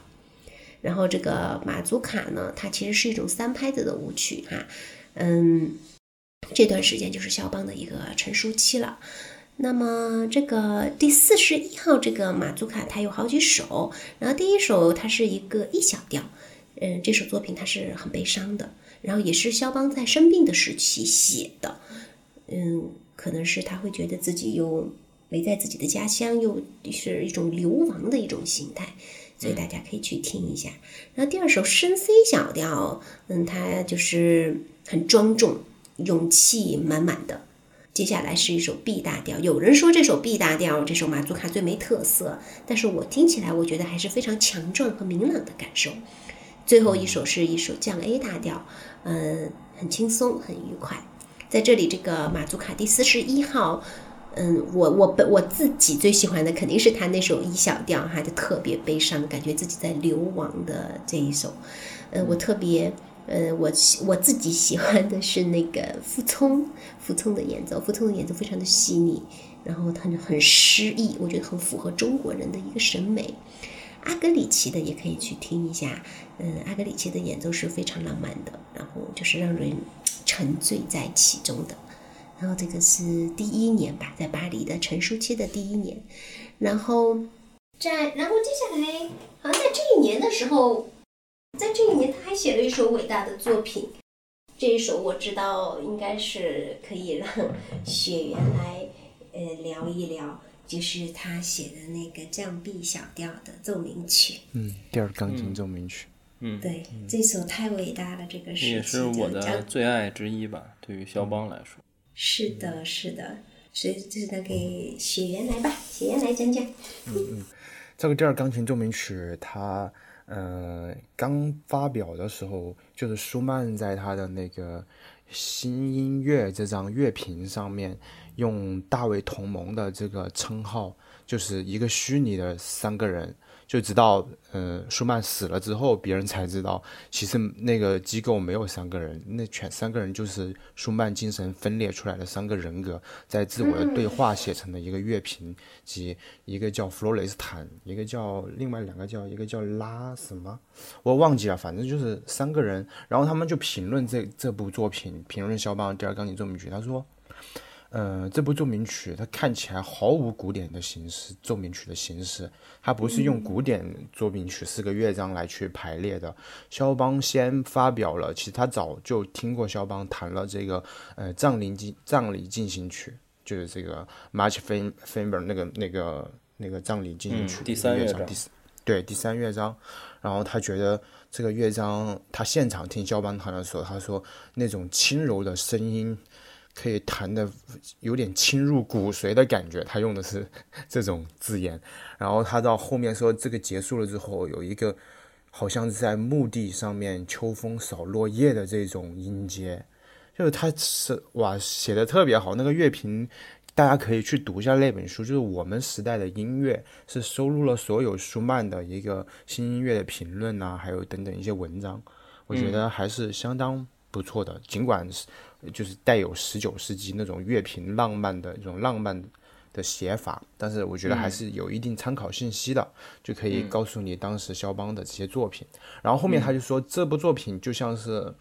然后这个马祖卡呢，它其实是一种三拍子的舞曲哈，嗯，这段时间就是肖邦的一个成熟期了。那么这个第四十一号这个马祖卡，它有好几首，然后第一首它是一个 E 小调，嗯，这首作品它是很悲伤的，然后也是肖邦在生病的时期写的，嗯，可能是他会觉得自己又没在自己的家乡，又是一种流亡的一种心态。所以大家可以去听一下。然后第二首升 C 小调，嗯，它就是很庄重、勇气满满的。接下来是一首 B 大调，有人说这首 B 大调这首马祖卡最没特色，但是我听起来我觉得还是非常强壮和明朗的感受。最后一首是一首降 A 大调，嗯，很轻松、很愉快。在这里，这个马祖卡第四十一号。嗯，我我本我自己最喜欢的肯定是他那首 E 小调哈，就特别悲伤，感觉自己在流亡的这一首。呃，我特别，呃，我喜我自己喜欢的是那个傅聪，傅聪的演奏，傅聪的演奏非常的细腻，然后他就很诗意，我觉得很符合中国人的一个审美。阿格里奇的也可以去听一下，嗯，阿格里奇的演奏是非常浪漫的，然后就是让人沉醉在其中的。然后这个是第一年吧，在巴黎的成熟期的第一年，然后在然后接下来好像在这一年的时候，在这一年他还写了一首伟大的作品，这一首我知道应该是可以让雪原来呃聊一聊，就是他写的那个降 B 小调的奏鸣曲，嗯，第二钢琴奏鸣曲，嗯，对，这首太伟大了，这个是也是我的最爱之一吧，对于肖邦来说。是的，是的，所以这是他给雪原来吧，雪原来讲讲。嗯嗯，这个第二钢琴奏鸣曲，它呃刚发表的时候，就是舒曼在他的那个新音乐这张乐评上面用大卫同盟的这个称号，就是一个虚拟的三个人。就直到嗯舒曼死了之后，别人才知道，其实那个机构没有三个人，那全三个人就是舒曼精神分裂出来的三个人格，在自我的对话写成的一个乐评，及一个叫弗洛雷斯坦，一个叫另外两个叫一个叫拉什么，我忘记了，反正就是三个人，然后他们就评论这这部作品，评论肖邦第二钢琴奏鸣曲，他说。呃，这部奏鸣曲它看起来毫无古典的形式，奏鸣曲的形式，它不是用古典奏鸣曲四个乐章来去排列的。肖邦先发表了，其实他早就听过肖邦弹了这个呃葬礼进葬礼进行曲，就是这个 March Fam Famber 那个那个那个葬礼进行曲第三乐章，第对第三乐章。然后他觉得这个乐章，他现场听肖邦弹的时候，他说那种轻柔的声音。可以弹的有点侵入骨髓的感觉，他用的是 这种字眼。然后他到后面说，这个结束了之后，有一个好像在墓地上面秋风扫落叶的这种音阶，就是他是哇写的特别好。那个乐评大家可以去读一下那本书，就是我们时代的音乐，是收录了所有舒曼的一个新音乐的评论呐，还有等等一些文章，我觉得还是相当不错的，尽管是。就是带有十九世纪那种乐评浪漫的这种浪漫的写法，但是我觉得还是有一定参考信息的，就可以告诉你当时肖邦的这些作品。然后后面他就说，这部作品就像是，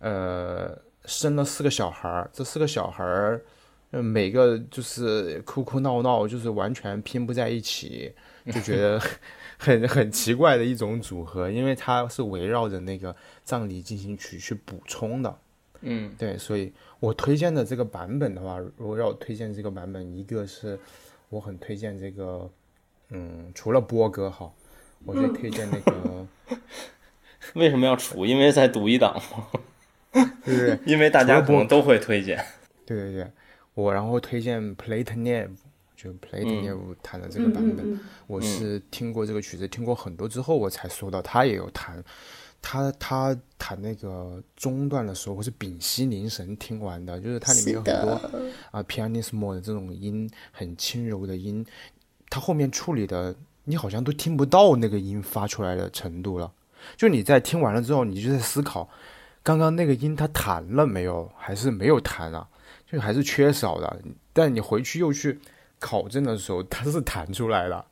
呃，生了四个小孩儿，这四个小孩儿，呃，每个就是哭哭闹闹，就是完全拼不在一起，就觉得 很很奇怪的一种组合，因为它是围绕着那个葬礼进行曲去补充的。嗯，对，所以我推荐的这个版本的话，如果要我推荐这个版本，一个是我很推荐这个，嗯，除了波哥哈，我就推荐那个，为什么要除？因为在赌一档吗？对对对？因为大家可能都会推荐。对对对，我然后推荐 Platenev，就 Platenev 弹的这个版本，嗯我是听过这个曲子，听过很多之后，我才说到他也有弹。他他弹那个中段的时候，我是屏息凝神听完的，就是它里面有很多啊 pianissimo 的这种音，很轻柔的音，它后面处理的你好像都听不到那个音发出来的程度了。就你在听完了之后，你就在思考，刚刚那个音它弹了没有，还是没有弹啊？就还是缺少的。但你回去又去考证的时候，它是弹出来的，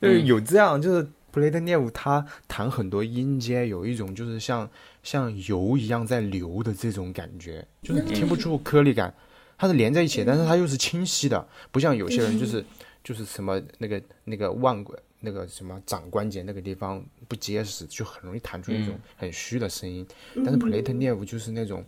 就是有这样，就是布雷德涅夫他弹很多音阶，有一种就是像像油一样在流的这种感觉，就是你听不出颗粒感，它是连在一起，但是它又是清晰的，不像有些人就是就是什么那个那个腕关那个什么掌关节那个地方不结实，就很容易弹出一种很虚的声音。但是普雷特涅夫就是那种。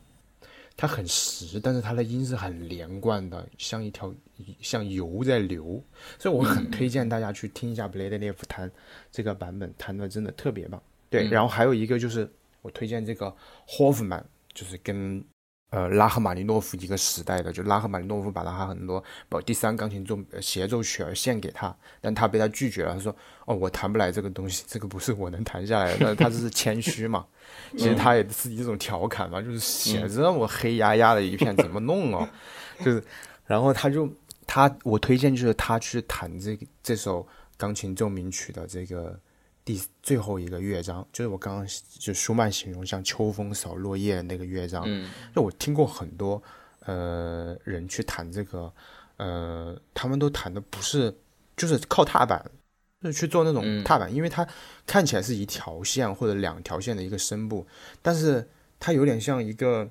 它很实，但是它的音是很连贯的，像一条像油在流，所以我很推荐大家去听一下 Blade l e f 弹这个版本，弹的真的特别棒。对，然后还有一个就是我推荐这个 Hoffman，就是跟呃拉赫玛尼诺夫一个时代的，就拉赫玛尼诺夫把他很多把第三钢琴奏协奏曲儿献给他，但他被他拒绝了，他说哦我弹不来这个东西，这个不是我能弹下来的，他这是谦虚嘛。其实他也是一种调侃嘛，就是写这么黑压压的一片，怎么弄哦？就是，然后他就他，我推荐就是他去弹这个这首钢琴奏鸣曲的这个第最后一个乐章，就是我刚刚就舒曼形容像秋风扫落叶那个乐章。嗯，就我听过很多呃人去弹这个，呃，他们都弹的不是就是靠踏板。就是去做那种踏板，因为它看起来是一条线或者两条线的一个声部，但是它有点像一个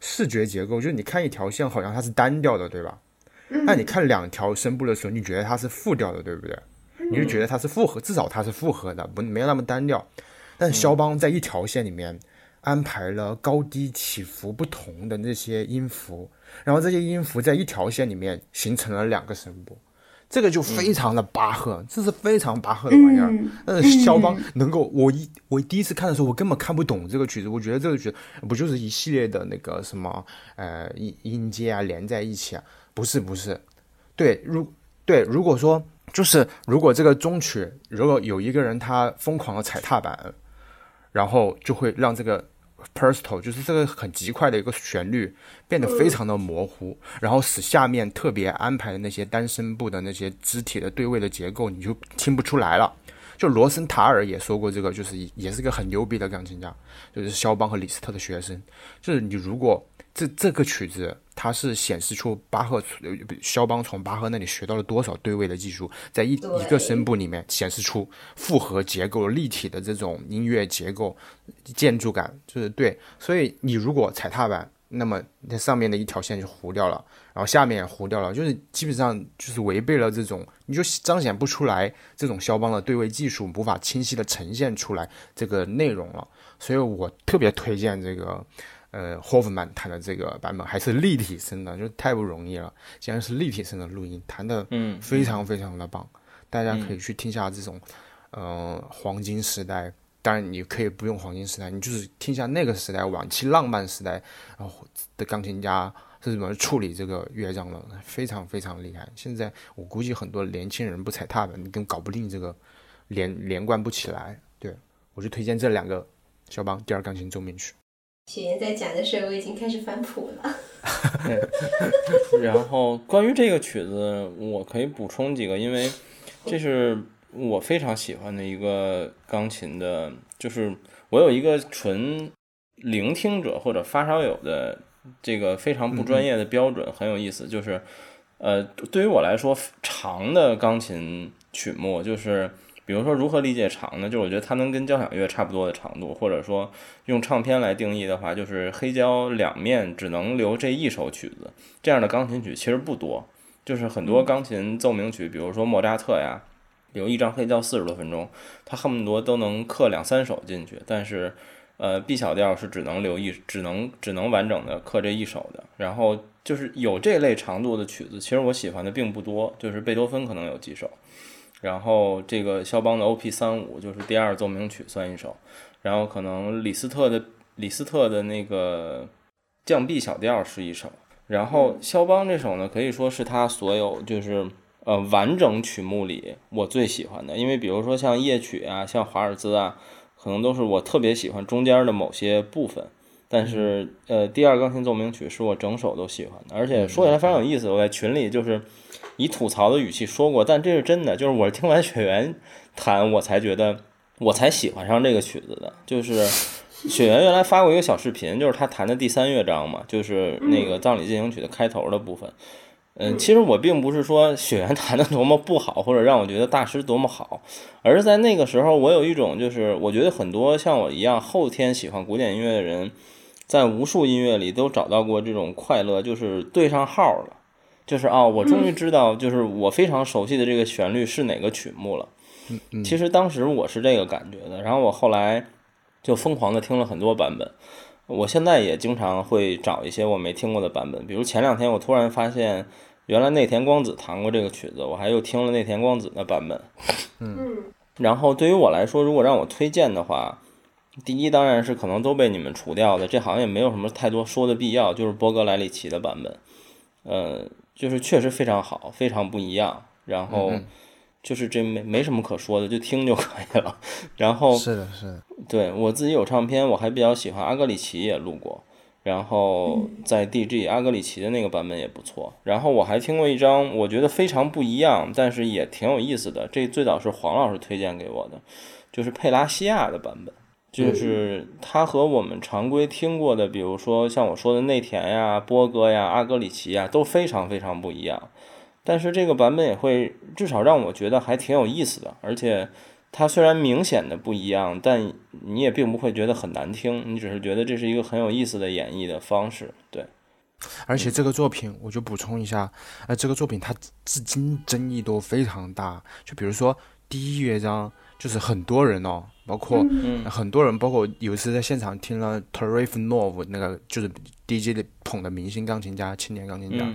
视觉结构，就是你看一条线好像它是单调的，对吧？那你看两条声部的时候，你觉得它是复调的，对不对？你就觉得它是复合，至少它是复合的，不没有那么单调。但是肖邦在一条线里面安排了高低起伏不同的那些音符，然后这些音符在一条线里面形成了两个声部。这个就非常的巴赫，这是非常巴赫的玩意儿。但是肖邦能够，我一我第一次看的时候，我根本看不懂这个曲子。我觉得这个曲子不就是一系列的那个什么呃音音阶啊连在一起啊？不是不是，对，如对如果说就是如果这个中曲如果有一个人他疯狂的踩踏板，然后就会让这个。p e r s t a l 就是这个很极快的一个旋律变得非常的模糊，然后使下面特别安排的那些单声部的那些肢体的对位的结构你就听不出来了。就罗森塔尔也说过这个，就是也是个很牛逼的钢琴家，就是肖邦和李斯特的学生。就是你如果这这个曲子。它是显示出巴赫、肖邦从巴赫那里学到了多少对位的技术，在一一个声部里面显示出复合结构、立体的这种音乐结构、建筑感，就是对。所以你如果踩踏板，那么那上面的一条线就糊掉了，然后下面也糊掉了，就是基本上就是违背了这种，你就彰显不出来这种肖邦的对位技术，无法清晰的呈现出来这个内容了。所以我特别推荐这个。呃，霍夫曼弹的这个版本还是立体声的，就太不容易了。竟然是立体声的录音，弹的嗯非常非常的棒，大家可以去听下这种，呃，黄金时代。当然你可以不用黄金时代，你就是听下那个时代晚期浪漫时代，然后的钢琴家是怎么处理这个乐章的，非常非常厉害。现在我估计很多年轻人不踩踏板，你根本搞不定这个连连贯不起来。对我就推荐这两个肖邦第二钢琴奏鸣曲。雪岩在讲的时候，我已经开始翻谱了。然后关于这个曲子，我可以补充几个，因为这是我非常喜欢的一个钢琴的，就是我有一个纯聆听者或者发烧友的这个非常不专业的标准，很有意思。就是呃，对于我来说，长的钢琴曲目就是比如说如何理解长呢？就是我觉得它能跟交响乐差不多的长度，或者说用唱片来定义的话，就是黑胶两面只能留这一首曲子，这样的钢琴曲其实不多。就是很多钢琴奏鸣曲，比如说莫扎特呀，有一张黑胶四十多分钟，他恨不得都能刻两三首进去，但是。呃，B 小调是只能留一，只能只能完整的刻这一首的。然后就是有这类长度的曲子，其实我喜欢的并不多，就是贝多芬可能有几首，然后这个肖邦的 O.P. 三五就是第二奏鸣曲算一首，然后可能李斯特的李斯特的那个降 B 小调是一首，然后肖邦这首呢，可以说是他所有就是呃完整曲目里我最喜欢的，因为比如说像夜曲啊，像华尔兹啊。可能都是我特别喜欢中间的某些部分，但是呃，第二钢琴奏鸣曲是我整首都喜欢的，而且说起来非常有意思。我在群里就是以吐槽的语气说过，但这是真的，就是我听完雪原弹，我才觉得我才喜欢上这个曲子的。就是 雪原原来发过一个小视频，就是他弹的第三乐章嘛，就是那个葬礼进行曲的开头的部分。嗯，其实我并不是说雪原弹的多么不好，或者让我觉得大师多么好，而是在那个时候，我有一种就是我觉得很多像我一样后天喜欢古典音乐的人，在无数音乐里都找到过这种快乐，就是对上号了，就是啊，我终于知道，就是我非常熟悉的这个旋律是哪个曲目了。其实当时我是这个感觉的，然后我后来就疯狂的听了很多版本。我现在也经常会找一些我没听过的版本，比如前两天我突然发现，原来内田光子弹过这个曲子，我还又听了内田光子的版本。嗯，然后对于我来说，如果让我推荐的话，第一当然是可能都被你们除掉的，这好像也没有什么太多说的必要，就是波格莱里奇的版本，呃，就是确实非常好，非常不一样，然后。就是这没没什么可说的，就听就可以了。然后是的，是的，对我自己有唱片，我还比较喜欢阿格里奇也录过，然后在 DG 阿格里奇的那个版本也不错。然后我还听过一张，我觉得非常不一样，但是也挺有意思的。这最早是黄老师推荐给我的，就是佩拉西亚的版本，就是它和我们常规听过的，比如说像我说的内田呀、波哥呀、阿格里奇呀，都非常非常不一样。但是这个版本也会至少让我觉得还挺有意思的，而且它虽然明显的不一样，但你也并不会觉得很难听，你只是觉得这是一个很有意思的演绎的方式。对，而且这个作品我就补充一下，呃，这个作品它至今争议都非常大，就比如说第一乐章，就是很多人哦，包括很多人，包括有一次在现场听了 Tarif Nov 那个就是。DJ 的捧的明星钢琴家、青年钢琴家，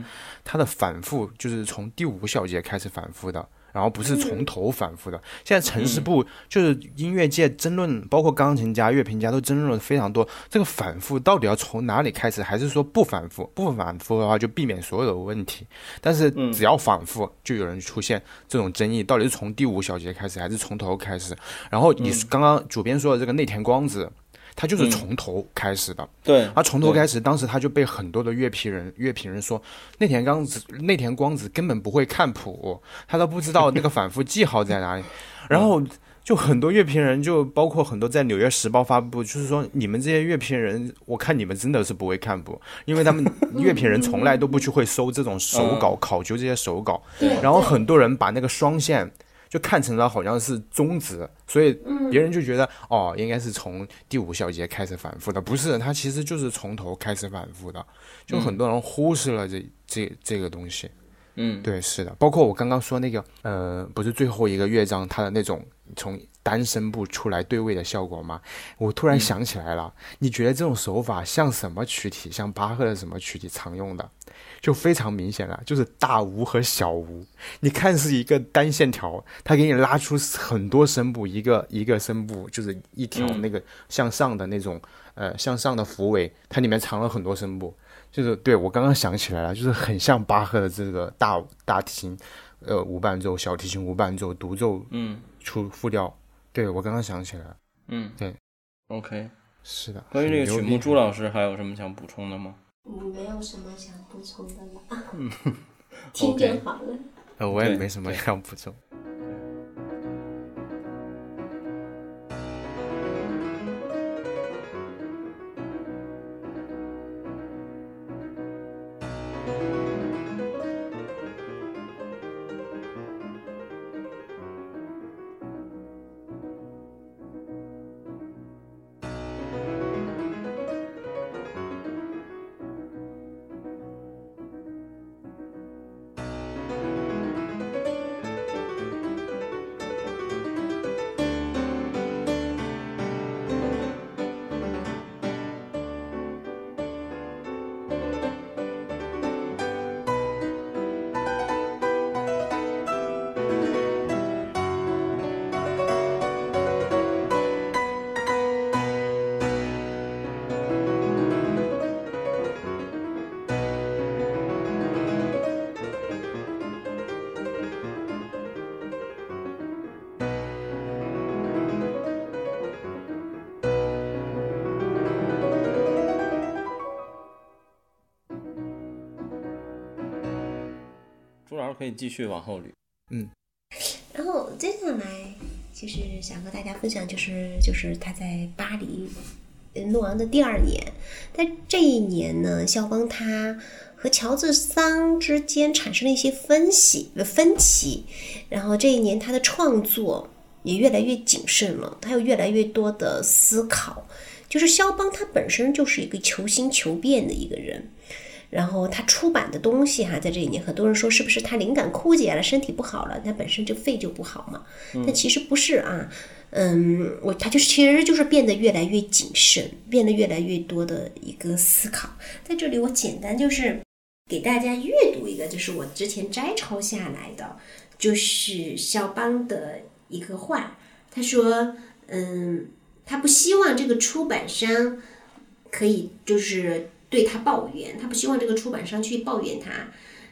他的反复就是从第五小节开始反复的，然后不是从头反复的。现在城市部就是音乐界争论，包括钢琴家、乐评家都争论了非常多。这个反复到底要从哪里开始？还是说不反复？不反复的话就避免所有的问题。但是只要反复，就有人出现这种争议，到底是从第五小节开始，还是从头开始？然后你刚刚主编说的这个内田光子。他就是从头开始的，对，他从头开始，当时他就被很多的乐评人、乐评人说，内田刚子、内田光子根本不会看谱，他都不知道那个反复记号在哪里。然后就很多乐评人，就包括很多在《纽约时报》发布，就是说你们这些乐评人，我看你们真的是不会看谱，因为他们乐评人从来都不去会搜这种手稿、考究这些手稿。然后很多人把那个双线。就看成了好像是中止，所以别人就觉得哦，应该是从第五小节开始反复的，不是，它其实就是从头开始反复的，就很多人忽视了这这这个东西。嗯，对，是的，包括我刚刚说那个，呃，不是最后一个乐章它的那种从单声部出来对位的效果吗？我突然想起来了，你觉得这种手法像什么曲体？像巴赫的什么曲体常用的？就非常明显了，就是大无和小无。你看是一个单线条，它给你拉出很多声部，一个一个声部就是一条那个向上的那种，呃，向上的符尾，它里面藏了很多声部。就是对我刚刚想起来了，就是很像巴赫的这个大大提琴，呃，无伴奏，小提琴无伴奏，独奏，嗯，出复调。对我刚刚想起来了，嗯，对，OK，是的。关于这个曲目，朱老师还有什么想补充的吗？嗯，没有什么想补充的了，嗯，听就好了。呃，我也没什么要补充。可以继续往后捋。嗯然后接下来其实想和大家分享，就是就是他在巴黎呃诺昂的第二年，在这一年呢，肖邦他和乔治桑之间产生了一些分析呃分歧，然后这一年他的创作也越来越谨慎了，他有越来越多的思考。就是肖邦他本身就是一个求新求变的一个人，然后他出版的东西哈，在这里面很多人说是不是他灵感枯竭了，身体不好了，他本身就肺就不好嘛？但其实不是啊，嗯，我他就是其实就是变得越来越谨慎，变得越来越多的一个思考。在这里我简单就是给大家阅读一个，就是我之前摘抄下来的，就是肖邦的一个话，他说，嗯。他不希望这个出版商可以就是对他抱怨，他不希望这个出版商去抱怨他。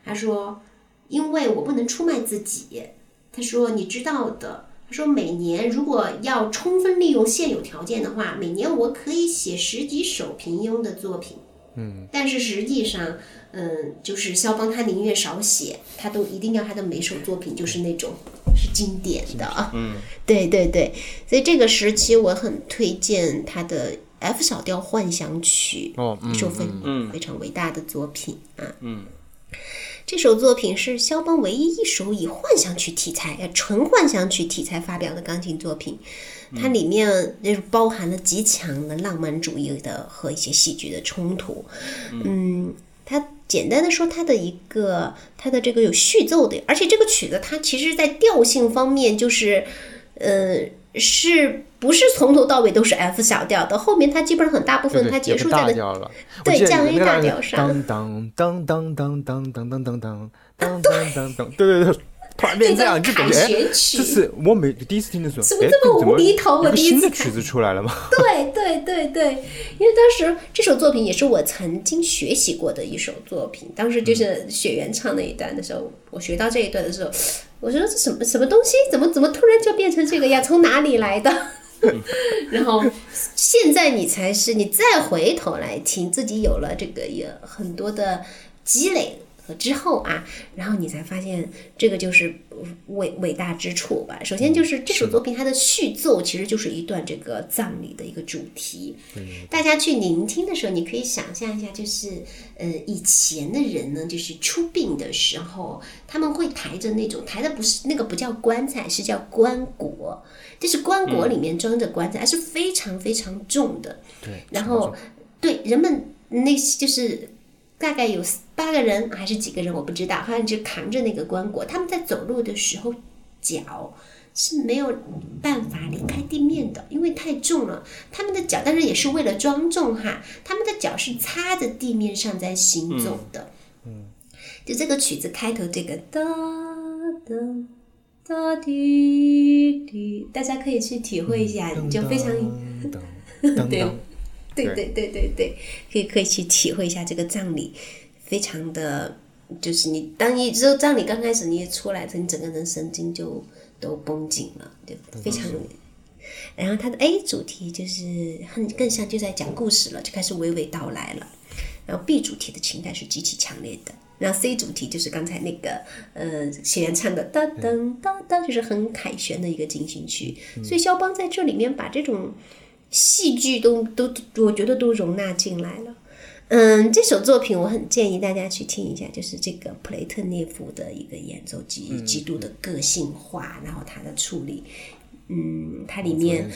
他说：“因为我不能出卖自己。”他说：“你知道的。”他说：“每年如果要充分利用现有条件的话，每年我可以写十几首平庸的作品。”嗯，但是实际上，嗯，就是肖邦他宁愿少写，他都一定要他的每首作品就是那种是经典的啊。嗯，对对对，所以这个时期我很推荐他的 F 小调幻想曲，哦，一首非嗯非常伟大的作品啊。嗯，这首作品是肖邦唯一一首以幻想曲题材，呃，纯幻想曲题材发表的钢琴作品。它里面就是包含了极强的浪漫主义的和一些戏剧的冲突。嗯，它简单的说，它的一个它的这个有序奏的，而且这个曲子它其实在调性方面就是，呃，是不是从头到尾都是 F 小调的？后面它基本上很大部分它结束在了大调了。对降 A 大调上当当当当当当当当当当当当当当，对对对，突然变这样，就感觉凯哎，旋曲这是我每第一次听的时候，怎么哎，这么无厘头我第一次看新的曲子出来了吗？对对对对，因为当时这首作品也是我曾经学习过的一首作品。当时就是雪原唱那一段的时候，我学到这一段的时候，我说这什么什么东西？怎么怎么突然就变成这个样？从哪里来的？然后现在你才是你再回头来听，自己有了这个有很多的积累。和之后啊，然后你才发现这个就是伟伟大之处吧。首先就是这首作品它的序奏其实就是一段这个葬礼的一个主题。大家去聆听的时候，你可以想象一下，就是呃以前的人呢，就是出殡的时候，他们会抬着那种抬的不是那个不叫棺材，是叫棺椁，就是棺椁里面装着棺材，还是非常非常重的。对，然后对人们那就是大概有八个人还是几个人，我不知道，好像就扛着那个棺椁，他们在走路的时候脚是没有办法离开地面的，因为太重了。他们的脚，当然也是为了庄重哈，他们的脚是擦着地面上在行走的。嗯，就这个曲子开头这个哒哒哒滴滴，大家可以去体会一下，就非常。对当，对对对对对，可以可以去体会一下这个葬礼，非常的，就是你当你这个葬礼刚开始你一出来，你整个人神经就都绷紧了，就非常。然后它的 A 主题就是很更像就在讲故事了，就开始娓娓道来了。然后 B 主题的情感是极其强烈的，然后 C 主题就是刚才那个呃谢元唱的哒噔哒噔，就是很凯旋的一个进行曲。所以肖邦在这里面把这种戏剧都都我觉得都容纳进来了。嗯，这首作品我很建议大家去听一下，就是这个普雷特涅夫的一个演奏极极度的个性化，然后他的处理，嗯，它里面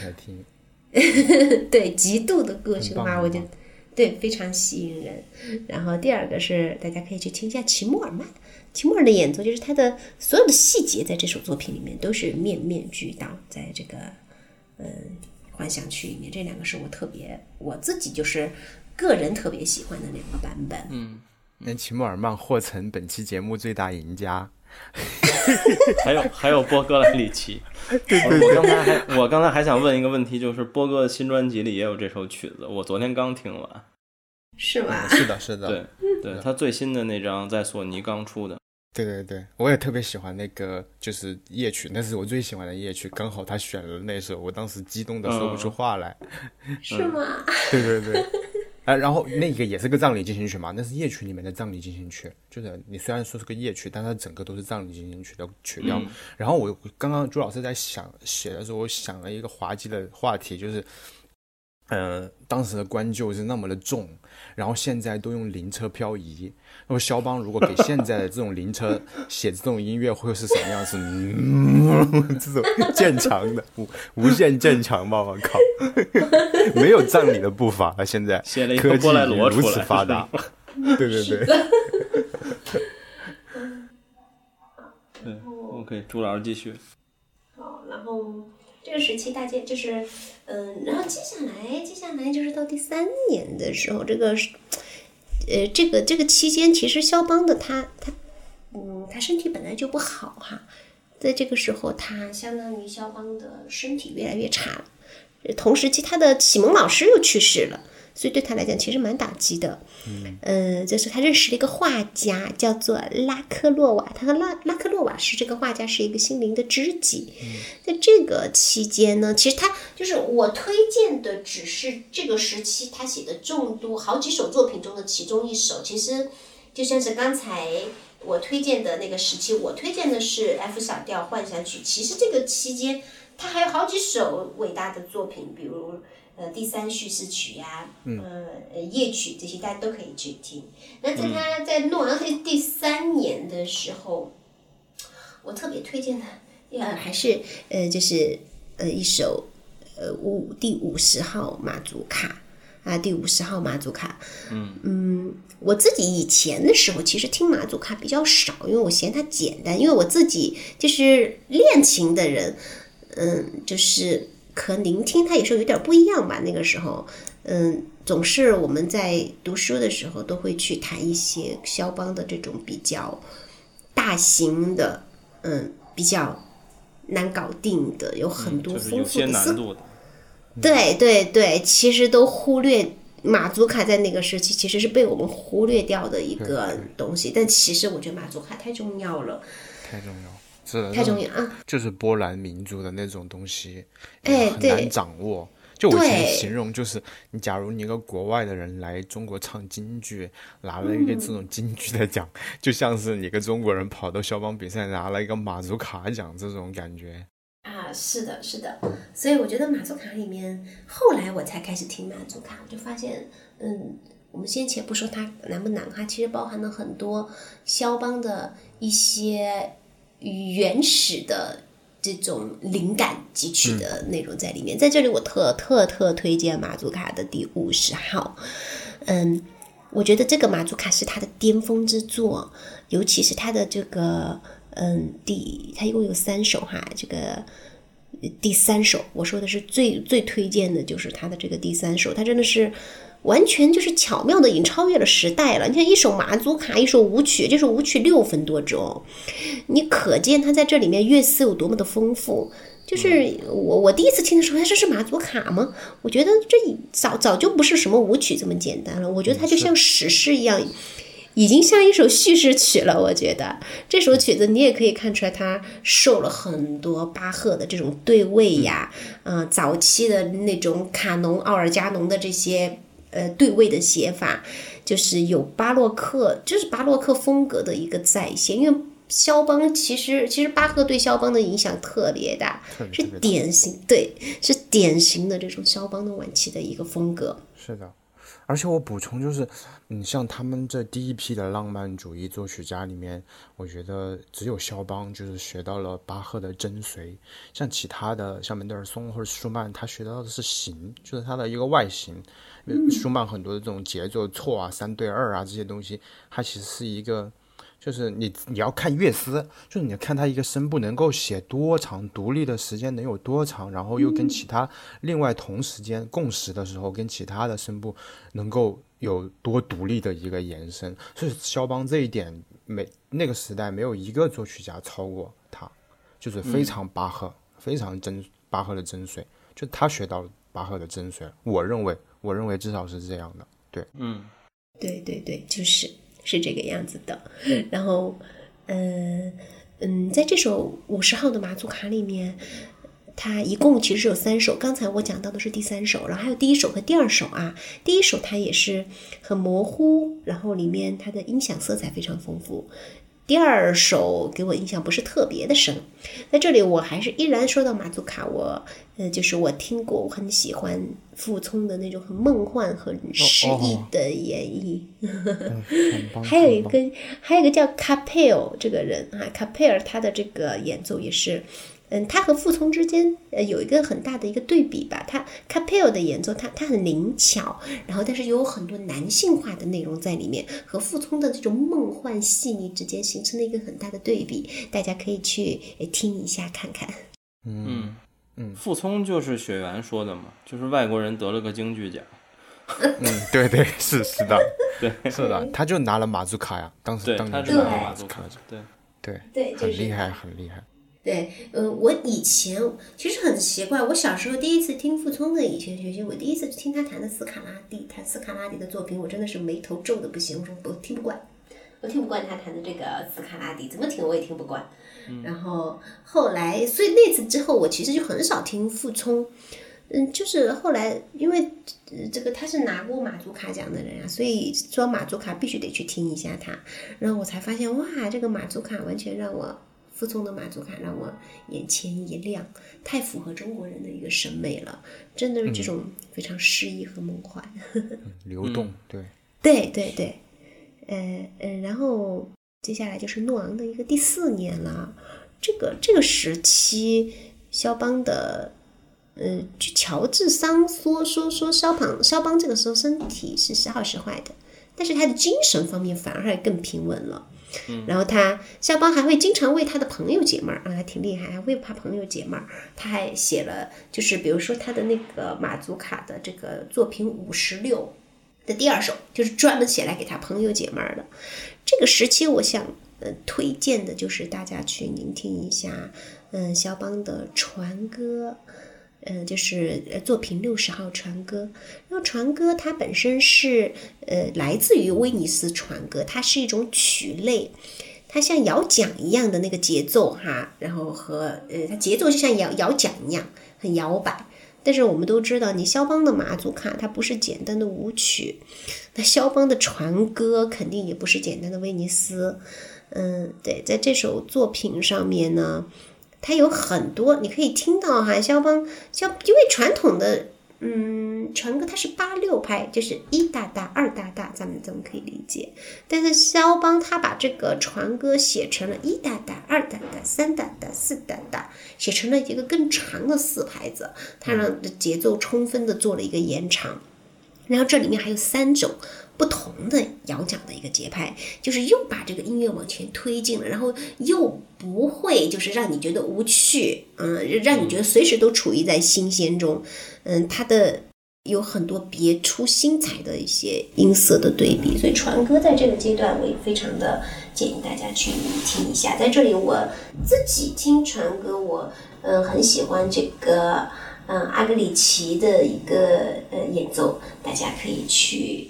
对极度的个性化，我觉得对非常吸引人。然后第二个是大家可以去听一下齐默尔曼，齐默尔的演奏，就是他的所有的细节在这首作品里面都是面面俱到，在这个嗯幻想曲里面，这两个是我特别我自己就是个人特别喜欢的两个版本。嗯，那齐默尔曼获成本期节目最大赢家。还有还有波哥莱里奇。我刚才还我刚才还想问一个问题，就是波哥的新专辑里也有这首曲子，我昨天刚听完。是吗？是的，是的，对对，他最新的那张在索尼刚出的。对对对，我也特别喜欢那个就是夜曲，那是我最喜欢的夜曲，刚好他选了那首，我当时激动的说不出话来。是吗？对对对，啊，然后那个也是个葬礼进行曲嘛，那是夜曲里面的葬礼进行曲，就是你虽然说是个夜曲，但它整个都是葬礼进行曲的曲调。然后我刚刚朱老师在想写的时候，我想了一个滑稽的话题，就是。呃，当时的官就是那么的重，然后现在都用灵车漂移。那么肖邦如果给现在的这种灵车写这种音乐，会是什么样子？嗯 这种渐强的无无限渐强吧！我靠，没有葬礼的步伐了。现在科技如此发达，对对对。对，OK，朱老师继续。好，然后。这个时期大家就是，嗯，然后接下来，接下来就是到第三年的时候，这个，呃，这个这个期间，其实肖邦的他他，嗯，他身体本来就不好哈，在这个时候，他相当于肖邦的身体越来越差了，同时期他的启蒙老师又去世了。所以对他来讲，其实蛮打击的。嗯，呃，就是他认识了一个画家，叫做拉克洛瓦。他和拉拉克洛瓦是这个画家是一个心灵的知己。在这个期间呢，其实他就是我推荐的，只是这个时期他写的众多好几首作品中的其中一首。其实就像是刚才我推荐的那个时期，我推荐的是 F 小调幻想曲。其实这个期间他还有好几首伟大的作品，比如。呃，第三叙事曲呀，呃，夜曲这些大家都可以去听。那在他在诺昂第第三年的时候，我特别推荐的，呃，还是呃，就是呃一首呃五第五十号马祖卡啊，第五十号马祖卡。嗯嗯，我自己以前的时候其实听马祖卡比较少，因为我嫌它简单，因为我自己就是练琴的人，嗯，就是。和聆听它有时候有点不一样吧。那个时候，嗯，总是我们在读书的时候都会去谈一些肖邦的这种比较大型的，嗯，比较难搞定的，有很多丰富的难度的。对对对，其实都忽略马祖卡在那个时期其实是被我们忽略掉的一个东西。但其实我觉得马祖卡太重要了，太重要。是太重要啊！就是波兰民族的那种东西，哎，很难掌握。就我以前形容，就是你假如你一个国外的人来中国唱京剧，拿了一个这种京剧的奖，就像是你个中国人跑到肖邦比赛拿了一个马祖卡奖这种感觉。啊，是的，是的。所以我觉得马祖卡里面，后来我才开始听马祖卡，我就发现，嗯，我们先且不说它难不难，它其实包含了很多肖邦的一些。原始的这种灵感汲取的内容在里面，在这里我特特特推荐马祖卡的第五十号。嗯，我觉得这个马祖卡是他的巅峰之作，尤其是他的这个嗯第，他一共有三首哈，这个第三首我说的是最最推荐的就是他的这个第三首，他真的是。完全就是巧妙的已经超越了时代了。你看，一首马祖卡，一首舞曲，这首舞曲六分多钟，你可见他在这里面乐思有多么的丰富。就是我我第一次听的时候，哎，这是马祖卡吗？我觉得这早早就不是什么舞曲这么简单了。我觉得它就像史诗一样，已经像一首叙事曲了。我觉得这首曲子你也可以看出来，它受了很多巴赫的这种对位呀，嗯，早期的那种卡农、奥尔加农的这些。呃，对位的写法就是有巴洛克，就是巴洛克风格的一个再现。因为肖邦其实其实巴赫对肖邦的影响特别大，是典型对，是典型的这种肖邦的晚期的一个风格。是的，而且我补充就是，嗯，像他们这第一批的浪漫主义作曲家里面，我觉得只有肖邦就是学到了巴赫的真髓，像其他的像门德尔松或者舒曼，他学到的是形，就是他的一个外形。舒曼很多的这种节奏错啊、三对二啊这些东西，它其实是一个，就是你你要看乐思，就是你看他一个声部能够写多长，独立的时间能有多长，然后又跟其他另外同时间共识的时候，跟其他的声部能够有多独立的一个延伸。所以肖邦这一点，没那个时代没有一个作曲家超过他，就是非常巴赫，非常真巴赫的真髓，就他学到巴赫的真髓，我认为。我认为至少是这样的，对，嗯，对对对，就是是这个样子的。然后，嗯嗯，在这首五十号的马祖卡里面，它一共其实有三首，刚才我讲到的是第三首，然后还有第一首和第二首啊。第一首它也是很模糊，然后里面它的音响色彩非常丰富。第二首给我印象不是特别的深，在这里我还是依然说到马祖卡，我呃就是我听过，我很喜欢傅聪的那种很梦幻很诗意的演绎。还有一个还有一个叫卡佩尔这个人啊，卡佩尔他的这个演奏也是。嗯，他和傅聪之间呃有一个很大的一个对比吧。他 Capel 的演奏，他他很灵巧，然后但是有很多男性化的内容在里面，和傅聪的这种梦幻细腻之间形成了一个很大的对比。大家可以去听一下看看。嗯嗯，傅聪就是雪原说的嘛，就是外国人得了个京剧奖。嗯，对对 是是的，对。是的，他就拿了马祖卡呀，当时当年就拿了马祖卡，对。对。对，很厉害很厉害。对，嗯，我以前其实很奇怪，我小时候第一次听傅聪的以前学习，我第一次听他弹的斯卡拉蒂，弹斯卡拉蒂的作品，我真的是眉头皱的不行，我说我听不惯，我听不惯他弹的这个斯卡拉蒂，怎么听我也听不惯。然后后来，所以那次之后，我其实就很少听傅聪，嗯，就是后来因为这个他是拿过马祖卡奖的人啊，所以说马祖卡必须得去听一下他，然后我才发现哇，这个马祖卡完全让我。傅聪的马祖卡让我眼前一亮，太符合中国人的一个审美了，真的是这种非常诗意和梦幻，流动，对，对对对，呃呃，然后接下来就是诺昂的一个第四年了，这个这个时期，肖邦的，呃，乔治桑说说说肖邦肖邦这个时候身体是时好时坏的，但是他的精神方面反而还更平稳了。然后他肖邦还会经常为他的朋友解闷儿啊，还挺厉害，还会怕朋友解闷儿。他还写了，就是比如说他的那个马祖卡的这个作品五十六的第二首，就是专门写来给他朋友解闷儿的。这个时期，我想呃推荐的就是大家去聆听一下，嗯，肖邦的船歌。嗯，就是呃，作品六十号船歌。然后船歌它本身是呃来自于威尼斯船歌，它是一种曲类，它像摇桨一样的那个节奏哈，然后和呃它节奏就像摇摇桨一样，很摇摆。但是我们都知道，你肖邦的马祖卡它不是简单的舞曲，那肖邦的船歌肯定也不是简单的威尼斯。嗯，对，在这首作品上面呢。它有很多，你可以听到哈，肖邦，肖，因为传统的，嗯，船歌它是八六拍，就是一大大、二大大，咱们这么可以理解。但是肖邦他把这个船歌写成了一大大、二大大、三大大、四大大，写成了一个更长的四拍子，他让的节奏充分的做了一个延长。然后这里面还有三种。不同的摇桨的一个节拍，就是又把这个音乐往前推进了，然后又不会就是让你觉得无趣，嗯，让你觉得随时都处于在新鲜中，嗯，它的有很多别出心裁的一些音色的对比，所以传歌在这个阶段我也非常的建议大家去听一下。在这里我自己听传歌，我嗯很喜欢这个嗯阿格里奇的一个呃演奏，大家可以去。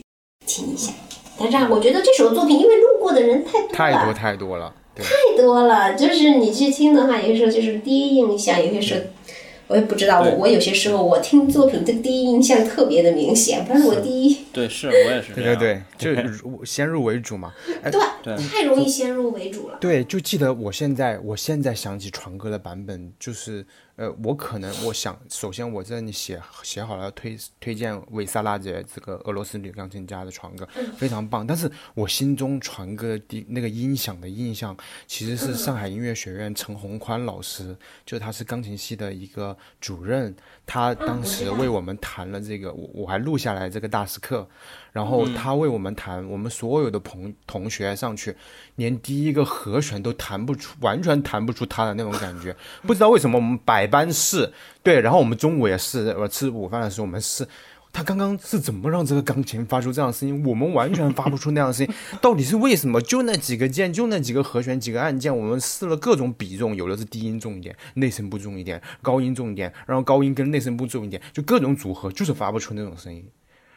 听一下，但是我觉得这首作品，因为路过的人太多了，太多太多了，太多了。就是你去听的话，有些时候就是第一印象，有些时候我也不知道。我我有些时候我听作品，的第一印象特别的明显。反正我第一，对，是我也是，对对对，就先入为主嘛。对，太容易先入为主了。对，就记得我现在，我现在想起传歌的版本，就是。呃，我可能我想，首先我这里写写好了推推荐维萨拉姐这个俄罗斯女钢琴家的传歌，非常棒。但是我心中传歌的那个音响的印象，其实是上海音乐学院陈宏宽老师，就他是钢琴系的一个主任，他当时为我们弹了这个，我我还录下来这个大师课。然后他为我们弹，我们所有的朋同学上去，连第一个和弦都弹不出，完全弹不出他的那种感觉。不知道为什么我们百般试，对，然后我们中午也是，我吃午饭的时候我们试，他刚刚是怎么让这个钢琴发出这样的声音？我们完全发不出那样的声音，到底是为什么？就那几个键，就那几个和弦，几个按键，我们试了各种比重，有的是低音重一点，内声部重一点，高音重一点，然后高音跟内声部重一点，就各种组合，就是发不出那种声音。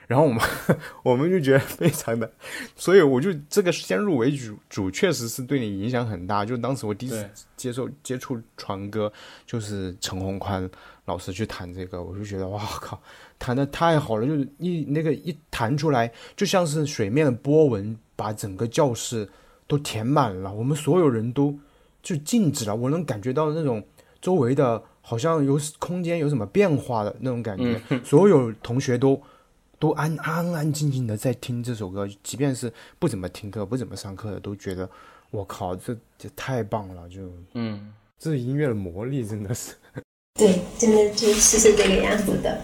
然后我们 我们就觉得非常的，所以我就这个先入为主，主确实是对你影响很大。就当时我第一次接受接触传歌，就是陈宏宽老师去弹这个，我就觉得哇靠，弹的太好了，就是一那个一弹出来，就像是水面的波纹把整个教室都填满了，我们所有人都就静止了，我能感觉到那种周围的好像有空间有什么变化的那种感觉，所有同学都。都安安安静静的在听这首歌，即便是不怎么听课、不怎么上课的，都觉得我靠，这这太棒了！就嗯，这是音乐的魔力，真的是。对，真的就是是这个样子的。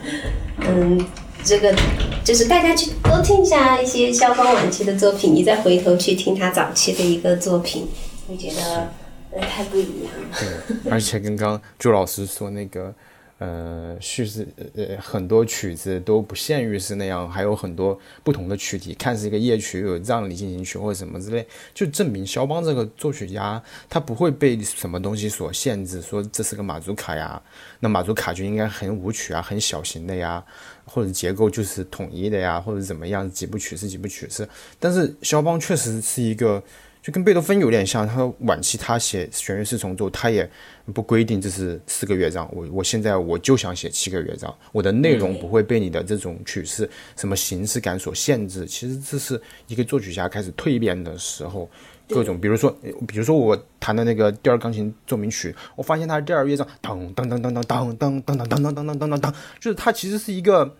嗯，这个就是大家去多听一下一些肖邦晚期的作品，你再回头去听他早期的一个作品，会觉得呃太不一样了。对，而且跟刚朱老师说那个。呃，叙事呃很多曲子都不限于是那样，还有很多不同的曲体，看似一个夜曲，有葬礼进行曲或者什么之类，就证明肖邦这个作曲家他不会被什么东西所限制，说这是个马祖卡呀，那马祖卡就应该很舞曲啊，很小型的呀，或者结构就是统一的呀，或者怎么样，几部曲是几部曲是，但是肖邦确实是一个。就跟贝多芬有点像，他晚期他写弦乐四重奏，他也不规定这是四个乐章。我我现在我就想写七个乐章，我的内容不会被你的这种曲式什么形式感所限制。其实这是一个作曲家开始蜕变的时候，各种比如说，比如说我弹的那个第二钢琴奏鸣曲，我发现它的第二乐章当当当当当当当当当当当当当当当，就是它其实是一个。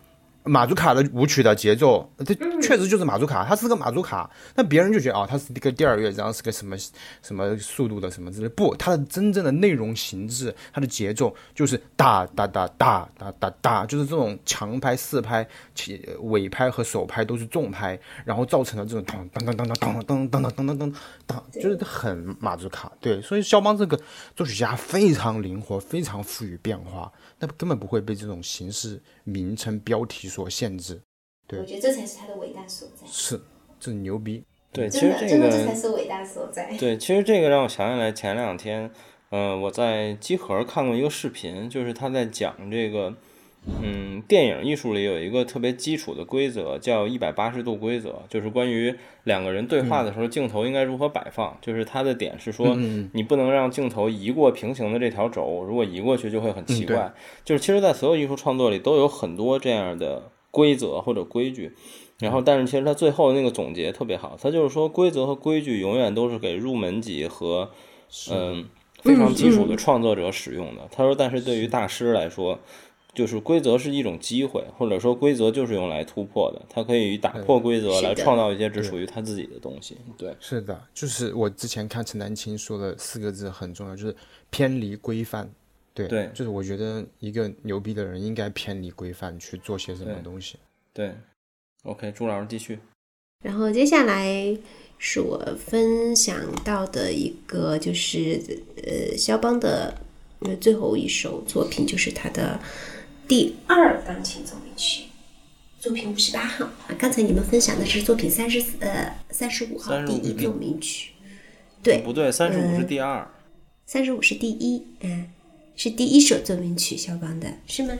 马祖卡的舞曲的节奏，它确实就是马祖卡，它是个马祖卡。那别人就觉得啊，它是一个第二乐章，是个什么什么速度的什么之类。不，它的真正的内容形制，它的节奏就是哒哒哒哒哒哒哒，就是这种强拍、四拍、起尾拍和手拍都是重拍，然后造成了这种当当当当当当当当当当当当，就是很马祖卡。对，所以肖邦这个作曲家非常灵活，非常富于变化。那根本不会被这种形式、名称、标题所限制。对，我觉得这才是他的伟大所在。是，这牛逼。对，其实这个这才是伟大所在。对，其实这个让我想起来前两天，嗯，我在机核看过一个视频，就是他在讲这个。嗯，电影艺术里有一个特别基础的规则，叫一百八十度规则，就是关于两个人对话的时候，镜头应该如何摆放。就是它的点是说，你不能让镜头移过平行的这条轴，如果移过去就会很奇怪。就是其实，在所有艺术创作里都有很多这样的规则或者规矩。然后，但是其实他最后那个总结特别好，他就是说，规则和规矩永远都是给入门级和嗯非常基础的创作者使用的。他说，但是对于大师来说。就是规则是一种机会，或者说规则就是用来突破的，它可以打破规则来创造一些只属于他自己的东西。对，是的，就是我之前看陈丹青说的四个字很重要，就是偏离规范。对，对，就是我觉得一个牛逼的人应该偏离规范去做些什么东西。对，OK，朱老师继续。然后接下来是我分享到的一个，就是呃，肖邦的最后一首作品，就是他的。第二钢琴奏鸣曲，作品五十八号啊。刚才你们分享的是作品三十四呃三十五号第一奏鸣曲，对不对？三十五是第二，三十五是第一，嗯，是第一首奏鸣曲，肖邦的是吗？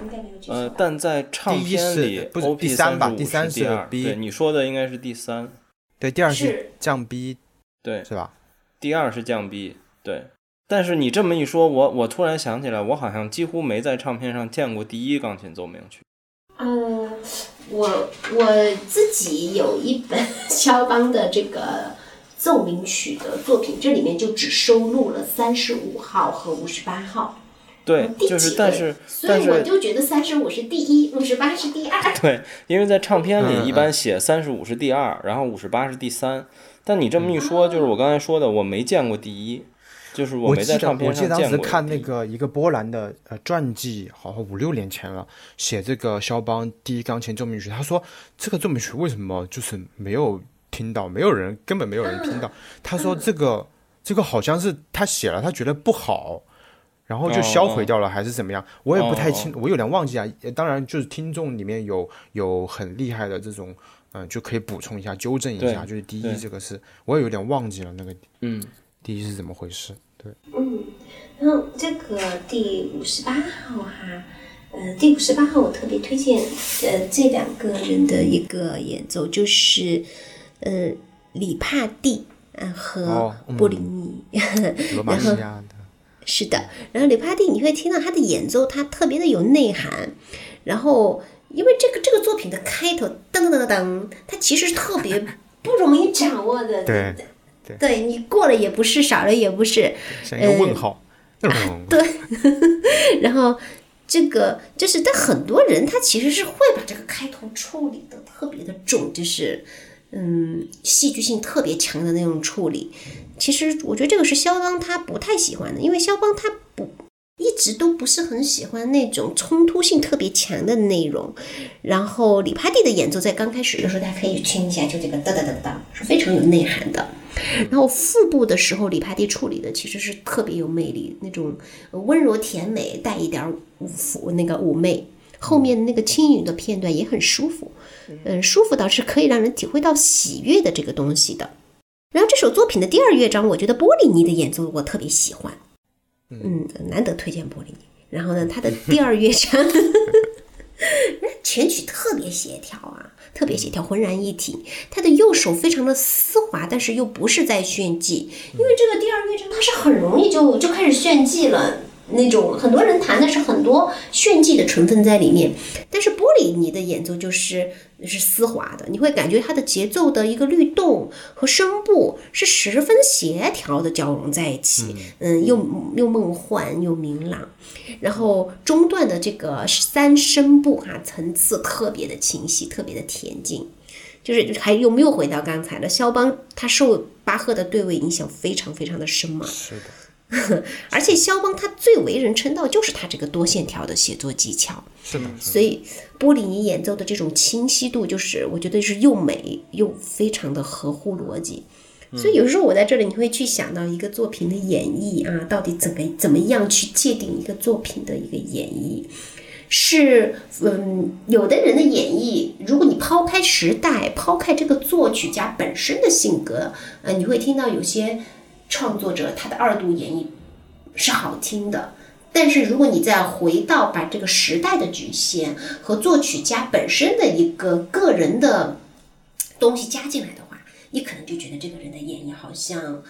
应该没有呃，但在唱片里不是第三吧？第三是第二，对，你说的应该是第三，对，第二是降 B，对，是吧？第二是降 B，对。但是你这么一说，我我突然想起来，我好像几乎没在唱片上见过第一钢琴奏鸣曲。嗯，我我自己有一本 肖邦的这个奏鸣曲的作品，这里面就只收录了三十五号和五十八号。对，就是但是所以我就觉得三十五是第一，五十八是第二。对，因为在唱片里一般写三十五是第二，然后五十八是第三。但你这么一说，就是我刚才说的，我没见过第一。就是我没在唱片上见过。我记得当时看那个一个波兰的呃传记，好像五六年前了，写这个肖邦第一钢琴奏鸣曲。他说这个奏鸣曲为什么就是没有听到，没有人根本没有人听到。他说这个这个好像是他写了，他觉得不好，然后就销毁掉了，还是怎么样？我也不太清，我有点忘记啊。当然，就是听众里面有有很厉害的这种，嗯，就可以补充一下、纠正一下。就是第一，这个是我也有点忘记了那个，嗯，第一是怎么回事？嗯，然后这个第五十八号哈，呃，第五十八号我特别推荐呃这两个人的一个演奏，就是呃里帕蒂啊和哦嗯波里尼。罗 马西亚的，是的，然后里帕蒂你会听到他的演奏，他特别的有内涵。然后，因为这个这个作品的开头噔噔噔噔，它其实特别不容易掌握的。对对，你过了也不是，少了也不是。像一个问号。嗯，对，然后这个就是，但很多人他其实是会把这个开头处理的特别的重，就是嗯，戏剧性特别强的那种处理。其实我觉得这个是肖邦他不太喜欢的，因为肖邦他不一直都不是很喜欢那种冲突性特别强的内容。然后里帕蒂的演奏在刚开始的时候，大家可以听一下，就这个哒哒哒哒，是非常有内涵的。然后腹部的时候，里帕蒂处理的其实是特别有魅力，那种温柔甜美，带一点妩妩那个妩媚。后面那个轻盈的片段也很舒服，嗯，舒服到是可以让人体会到喜悦的这个东西的。然后这首作品的第二乐章，我觉得波里尼的演奏我特别喜欢，嗯，难得推荐波里尼。然后呢，他的 第二乐章，全曲特别协调啊，特别协调，浑然一体。他的右手非常的丝滑，但是又不是在炫技，因为这个第二乐章它是很容易就就开始炫技了。那种很多人弹的是很多炫技的成分在里面，但是玻璃你的演奏就是是丝滑的，你会感觉它的节奏的一个律动和声部是十分协调的交融在一起，嗯，又又梦幻又明朗，然后中段的这个三声部哈、层次特别的清晰，特别的恬静。就是还有没有回到刚才的肖邦，他受巴赫的对位影响非常非常的深嘛？是的。而且肖邦他最为人称道就是他这个多线条的写作技巧，是的，所以波里尼演奏的这种清晰度，就是我觉得是又美又非常的合乎逻辑。所以有时候我在这里，你会去想到一个作品的演绎啊，到底怎么怎么样去界定一个作品的一个演绎？是嗯，有的人的演绎，如果你抛开时代，抛开这个作曲家本身的性格，呃，你会听到有些。创作者他的二度演绎是好听的，但是如果你再回到把这个时代的局限和作曲家本身的一个个人的东西加进来的话，你可能就觉得这个人的演绎好像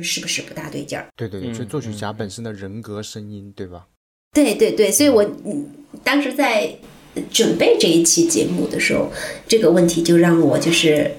是不是不大对劲儿？对对对，就作曲家本身的人格声音，对吧？对对对，所以我当时在准备这一期节目的时候，这个问题就让我就是。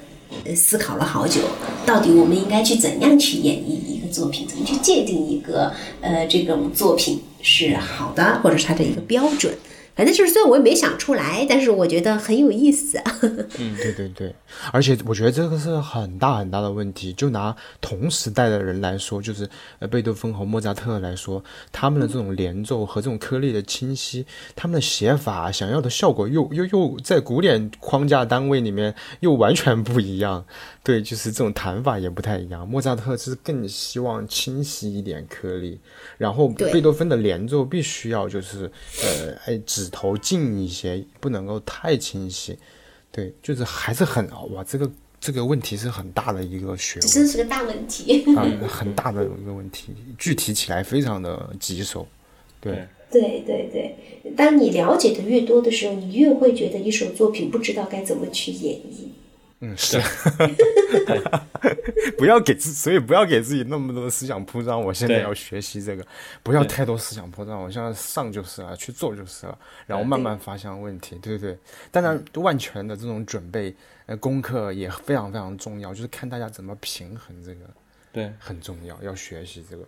思考了好久，到底我们应该去怎样去演绎一个作品，怎么去界定一个呃这种作品是好的，或者是它的一个标准。反正就是，虽然我也没想出来，但是我觉得很有意思。嗯，对对对，而且我觉得这个是很大很大的问题。就拿同时代的人来说，就是呃贝多芬和莫扎特来说，他们的这种连奏和这种颗粒的清晰，他们的写法想要的效果又又又在古典框架单位里面又完全不一样。对，就是这种弹法也不太一样。莫扎特是更希望清晰一点颗粒，然后贝多芬的连奏必须要就是呃哎指头近一些，不能够太清晰。对，就是还是很哇，这个这个问题是很大的一个学问，真是个大问题啊，很大的一个问题，具体起来非常的棘手。对，对对对，当你了解的越多的时候，你越会觉得一首作品不知道该怎么去演绎。嗯，是，不要给自，所以不要给自己那么多的思想铺张。我现在要学习这个，不要太多思想铺张。我现在上就是了，去做就是了，然后慢慢发现问题，对不对？当然，万全的这种准备，呃，功课也非常非常重要，就是看大家怎么平衡这个，对，很重要，要学习这个。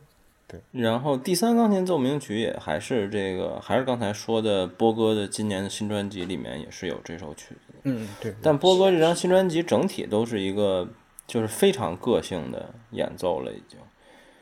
对，然后第三钢琴奏鸣曲也还是这个，还是刚才说的波哥的今年的新专辑里面也是有这首曲子。嗯，对。但波哥这张新专辑整体都是一个就是非常个性的演奏了，已经。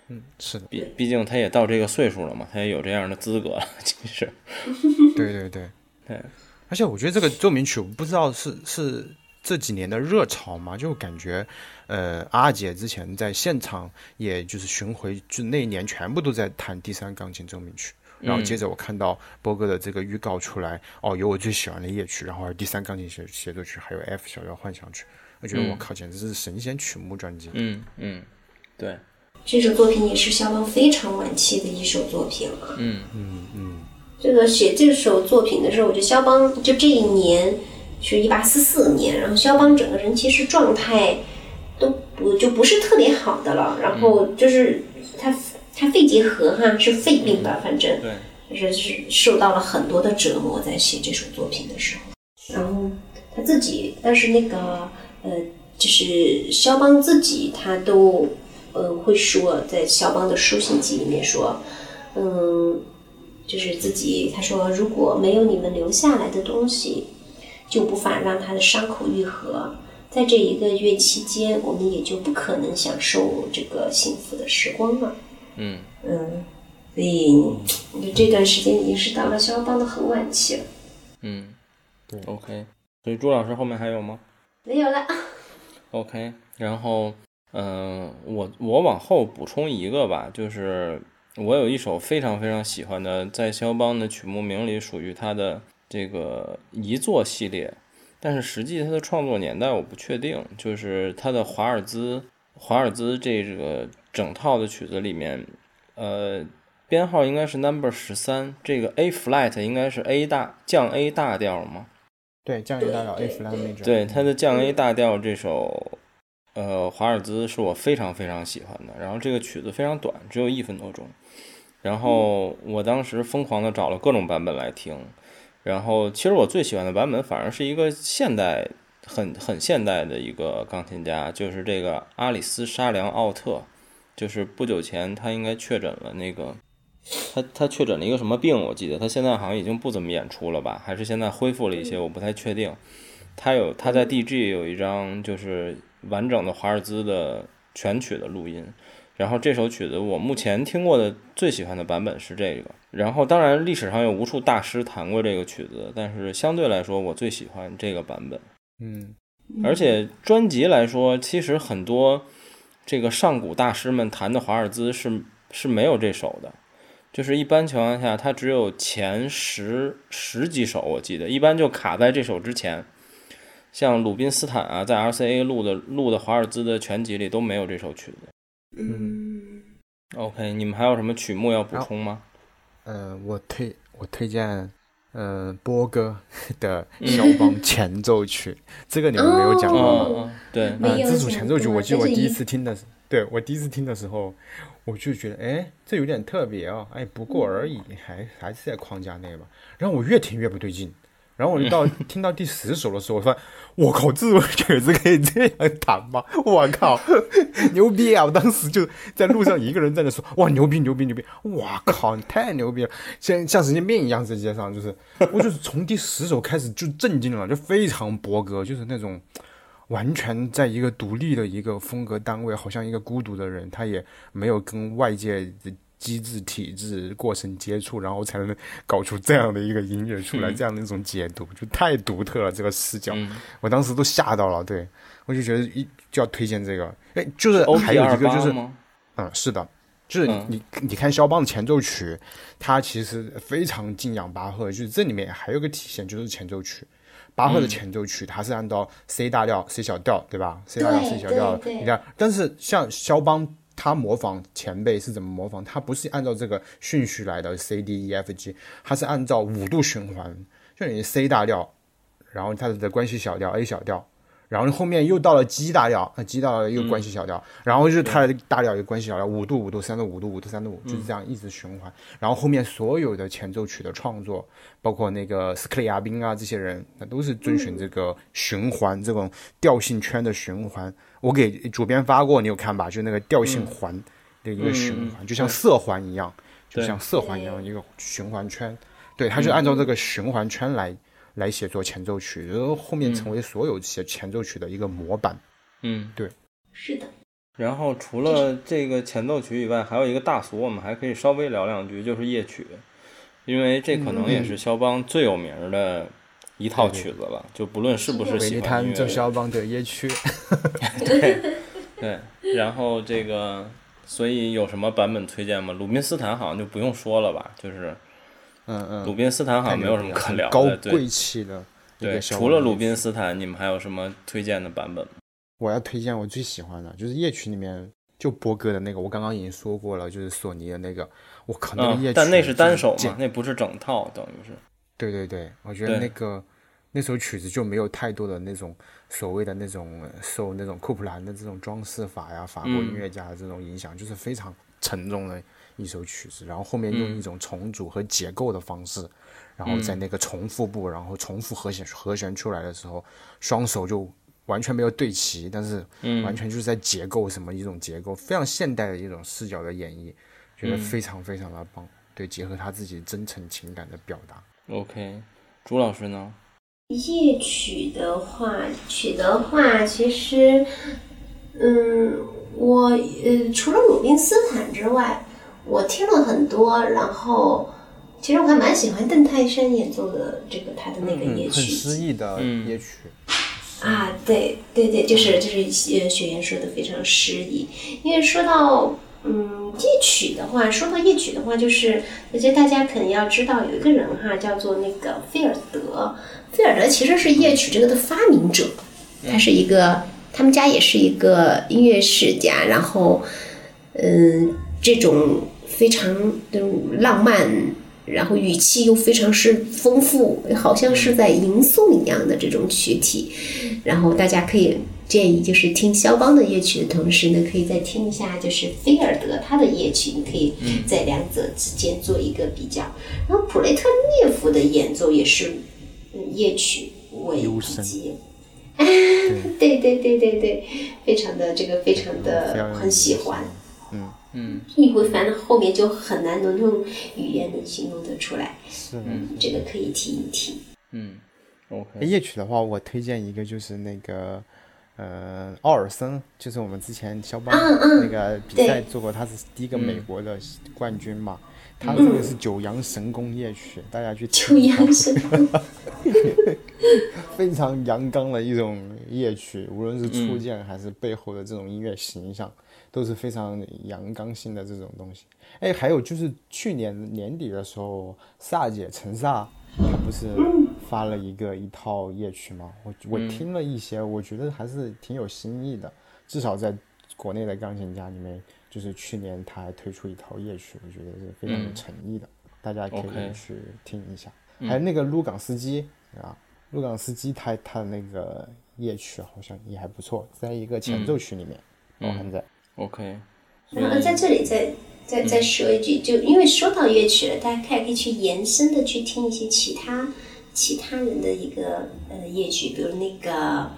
嗯，是的。毕毕竟他也到这个岁数了嘛，他也有这样的资格了。其实。对对对对。而且我觉得这个奏鸣曲，我不知道是是这几年的热潮嘛，就感觉。呃，阿姐之前在现场，也就是巡回，就那一年全部都在弹第三钢琴奏鸣曲。然后接着我看到波哥的这个预告出来，哦，有我最喜欢的夜曲，然后还有第三钢琴协协奏曲，还有 F 小调幻想曲。我觉得我靠，简直是神仙曲目专辑。嗯嗯，对。这首作品也是肖邦非常晚期的一首作品了。嗯嗯嗯。这个写这首作品的时候，我觉得肖邦就这一年是一八四四年，然后肖邦整个人其实状态都不就不是特别好的了，然后就是他他肺结核哈是肺病吧，反正对，就是是受到了很多的折磨，在写这首作品的时候，然后他自己，但是那个呃，就是肖邦自己他都呃会说，在肖邦的书信集里面说，嗯。就是自己，他说如果没有你们留下来的东西，就无法让他的伤口愈合。在这一个月期间，我们也就不可能享受这个幸福的时光了。嗯嗯，所以你这段时间已经是到了肖邦的很晚期了。嗯，对，OK。所以朱老师后面还有吗？没有了。OK，然后，嗯、我我往后补充一个吧，就是我有一首非常非常喜欢的，在肖邦的曲目名里属于他的这个遗作系列，但是实际他的创作年代我不确定，就是他的华尔兹华尔兹这个整套的曲子里面，呃，编号应该是 Number 十三，这个 A flat 应该是 A 大降 A 大调吗？对，降 A 大调 A 对 flat major。对，它的降 A 大调这首，呃，华尔兹是我非常非常喜欢的。然后这个曲子非常短，只有一分多钟。然后我当时疯狂的找了各种版本来听。然后其实我最喜欢的版本反而是一个现代，很很现代的一个钢琴家，就是这个阿里斯沙良奥特。就是不久前他应该确诊了那个，他他确诊了一个什么病？我记得他现在好像已经不怎么演出了吧？还是现在恢复了一些？我不太确定。他有他在 DG 有一张就是完整的华尔兹的全曲的录音，然后这首曲子我目前听过的最喜欢的版本是这个。然后当然历史上有无数大师弹过这个曲子，但是相对来说我最喜欢这个版本。嗯，而且专辑来说，其实很多这个上古大师们弹的华尔兹是是没有这首的，就是一般情况下它只有前十十几首，我记得一般就卡在这首之前。像鲁宾斯坦啊，在 RCA 录的录的华尔兹的全集里都没有这首曲子。嗯，OK，你们还有什么曲目要补充吗？呃，我推我推荐，呃，波哥 的肖邦前奏曲，这个你们没有讲嗯过吗？嗯嗯，对，啊，没有这组前奏曲，我记得我第一次听的时，对我第一次听的时候，我就觉得，哎，这有点特别哦，哎，不过而已，还还是在框架内吧。然后我越听越不对劲，然后我就到听到第十首的时候，我说，我靠，这首曲子可以这样弹吗？我靠，牛逼啊！我当时就在路上一个人在那说，哇，牛逼牛逼牛逼！哇靠，你太牛逼了，像像神经病一样在街上，就是我就是从第十首开始就震惊了，就非常博格，就是那种。完全在一个独立的一个风格单位，好像一个孤独的人，他也没有跟外界的机制、体制、过程接触，然后才能搞出这样的一个音乐出来，这样的一种解读，就太独特了。这个视角，嗯我当时都吓到了。对我就觉得一就要推荐这个。哎，就是还有一个就是？嗯，是的，就是你、嗯你你看肖邦的前奏曲，它其实非常敬仰巴赫，就是这里面还有个体现，就是前奏曲。巴赫的嗯前奏曲，它是按照 C 大调、C 小调，对吧？C 大调、C 小调，你看，但是像肖邦，他模仿前辈是怎么模仿？他不是按照这个顺序来的 C D E F G，他是按照五度循环，就等于 C 大调，然后它的关系小调 A 小调，然后后面又到了 G 大调，那 G 大调又关系小调，然后就是它的大调又关系小调，五度五度三度五度五度三度五，就是这样一直循环。然后后面所有的前奏曲的创作，包括那个斯克里亚宾啊这些人，那都是遵循这个循环、这种调性圈的循环。我给主编发过，你有看吧？就那个调性环的一个循环，嗯就像色环一样，就像色环一样一个循环圈。对，它就按照这个循环圈来。来写作前奏曲，然后后面成为所有写前奏曲的一个模板。嗯，对。是的，然后除了这个前奏曲以外，还有一个大俗，我们还可以稍微聊两句，就是夜曲，因为这可能也是肖邦最有名的一套曲子了，就不论是不是维尼滩这喜欢音乐肖邦的夜曲，对，然后这个，所以有什么版本推荐吗？鲁宾斯坦好像就不用说了吧，就是嗯嗯，鲁宾斯坦好像没有什么可聊高的，高贵气的对。除了鲁宾斯坦，你们还有什么推荐的版本吗？我要推荐我最喜欢的，就是夜曲里面就波哥的那个，我刚刚已经说过了，就是索尼的那个，我靠，那个夜曲，但那是单首嘛，那不是整套，等于是。对对对，我觉得那个那首曲子就没有太多的那种所谓的那种受那种库普兰的这种装饰法呀，法国音乐家的这种影响，就是非常沉重的一首曲子。然后后面用一种重组和结构的方式，然后在那个重复部，然后重复和弦和弦出来的时候，双手就完全没有对齐，但是完全就是在结构什么一种结构，非常现代的一种视角的演绎，觉得非常非常的棒。对，结合他自己真诚情感的表达。OK，朱老师呢？夜曲的话，曲的话，其实，嗯，我呃，除了鲁宾斯坦之外，我听了很多，然后，其实我还蛮喜欢邓泰山演奏的这个他的那个夜曲，很诗意的夜曲。啊，对对对，就是就是呃，学员说的非常诗意，因为说到。嗯，夜曲的话，说到夜曲的话，就是我觉得大家肯定要知道有一个人哈，叫做那个菲尔德。菲尔德其实是夜曲这个的发明者，他是一个，他们家也是一个音乐世家。然后，嗯，这种非常的浪漫，然后语气又非常是丰富，好像是在吟诵一样的这种曲体。然后大家可以。建议就是听肖邦的夜曲的同时呢，可以再听一下就是菲尔德他的夜曲，你可以在两者之间做一个比较。然后普雷特涅夫的演奏也是夜曲为基，对对对对对，非常的这个非常的很喜欢，嗯嗯，你会反正后面就很难能用语言能形容得出来，是。嗯，这个可以听一听，嗯，OK。夜曲的话，我推荐一个就是那个。呃，奥尔森就是我们之前肖邦那个比赛做过，他是第一个美国的冠军嘛。他这个是九阳神功夜曲，大家去九阳神功，非常阳刚的一种夜曲，无论是初见还是背后的这种音乐形象，都是非常阳刚性的这种东西。哎，还有就是去年年底的时候，萨姐陈萨，她不是。发了一个一套夜曲吗，我我听了一些，我觉得还是挺有新意的。至少在国内的钢琴家里面，就是去年他还推出一套夜曲，我觉得是非常有诚意的，大家可以去听一下。还有那个卢港斯基啊，卢港斯基他他的那个夜曲好像也还不错，在一个前奏曲里面包含在。OK。然后在这里再再再说一句，就因为说到乐曲了，大家可以去延伸的去听一些其他。其他人的一个呃乐曲，比如那个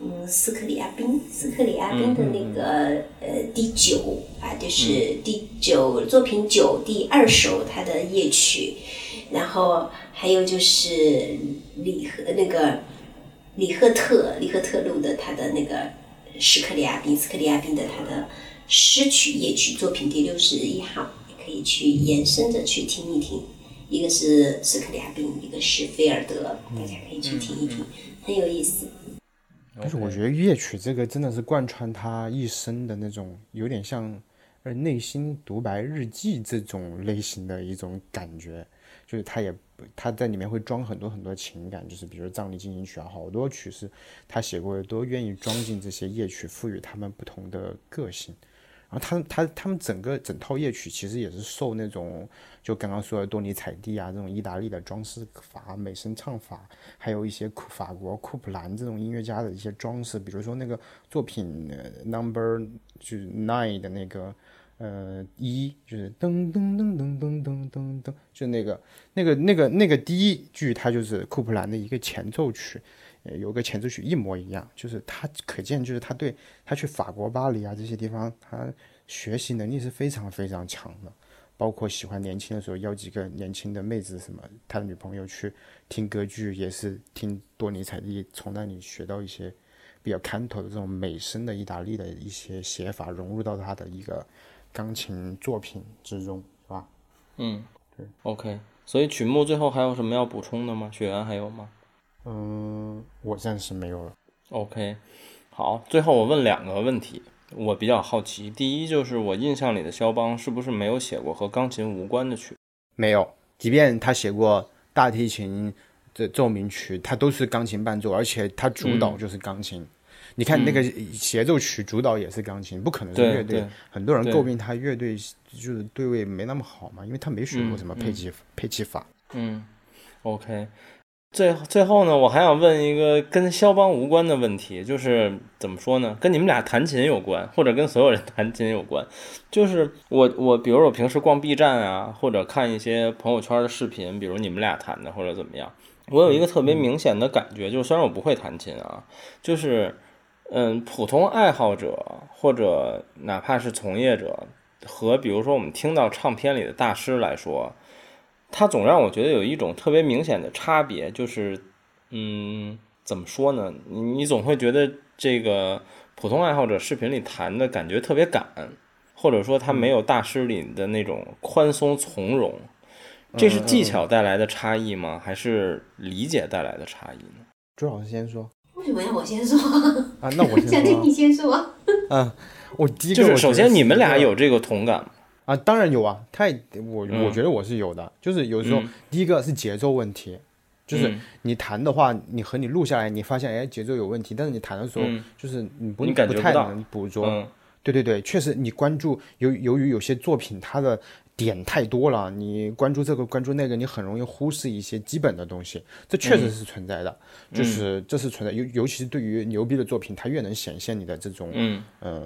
嗯斯克里亚宾，斯克里亚宾的那个呃第九啊，就是第九作品九第二首他的夜曲，然后还有就是李赫那个李赫特李赫特录的他的那个斯克里亚宾斯克里亚宾的他的诗曲夜曲作品第六十一号，也可以去延伸着去听一听。一个是斯克里亚宾，一个是菲尔德，大家可以去听一听，很有意思。但是我觉得乐曲这个真的是贯穿他一生的那种，有点像呃内心独白日记这种类型的一种感觉，就是他也他在里面会装很多很多情感，就是比如葬礼进行曲啊，好多曲是他写过的，都愿意装进这些夜曲，赋予他们不同的个性。然后他他他们整个整套夜曲其实也是受那种就刚刚说的多尼采蒂啊这种意大利的装饰法、美声唱法，还有一些库法国库普兰这种音乐家的一些装饰，比如说那个作品 Number 就是 Nine 的那个呃一就是噔噔噔噔噔噔噔噔，就那个那个那个那个第一句它就是库普兰的一个前奏曲。有个前奏曲一模一样，就是他可见，就是他对他去法国巴黎啊这些地方，他学习能力是非常非常强的。包括喜欢年轻的时候邀几个年轻的妹子什么，他的女朋友去听歌剧，也是听多尼采蒂从那里学到一些比较看头的这种美声的意大利的一些写法，融入到他的一个钢琴作品之中，是吧？嗯，对，OK。所以曲目最后还有什么要补充的吗？学员还有吗？嗯，我暂时没有了。OK，好，最后我问两个问题，我比较好奇。第一就是我印象里的肖邦是不是没有写过和钢琴无关的曲？没有，即便他写过大提琴的奏鸣曲，他都是钢琴伴奏，而且他主导就是钢琴。你看那个协奏曲主导也是钢琴，不可能是乐队。很多人诟病他乐队就是对位没那么好嘛，因为他没学过什么配器配器法。嗯，OK。最最后呢，我还想问一个跟肖邦无关的问题，就是怎么说呢？跟你们俩弹琴有关，或者跟所有人弹琴有关。就是我我，比如我平时逛 B 站啊，或者看一些朋友圈的视频，比如你们俩弹的或者怎么样，我有一个特别明显的感觉，就是虽然我不会弹琴啊，就是嗯，普通爱好者或者哪怕是从业者，和比如说我们听到唱片里的大师来说。他总让我觉得有一种特别明显的差别，就是，嗯，怎么说呢？你你总会觉得这个普通爱好者视频里弹的感觉特别赶，或者说他没有大师里的那种宽松从容。这是技巧带来的差异吗？还是理解带来的差异呢？朱老师先说。为什么要我先说？啊，那我先。想听你先说。嗯，我第一个就是首先你们俩有这个同感吗？啊，当然有啊，太我我觉得我是有的，就是有时候第一个是节奏问题，就是你弹的话，你和你录下来，你发现哎节奏有问题，但是你弹的时候就是你不不太能捕捉，对对对，确实你关注由由于有些作品它的。点太多了，你关注这个关注那个，你很容易忽视一些基本的东西，这确实是存在的，就是这是存在，尤尤其是对于牛逼的作品，它越能显现你的这种，嗯。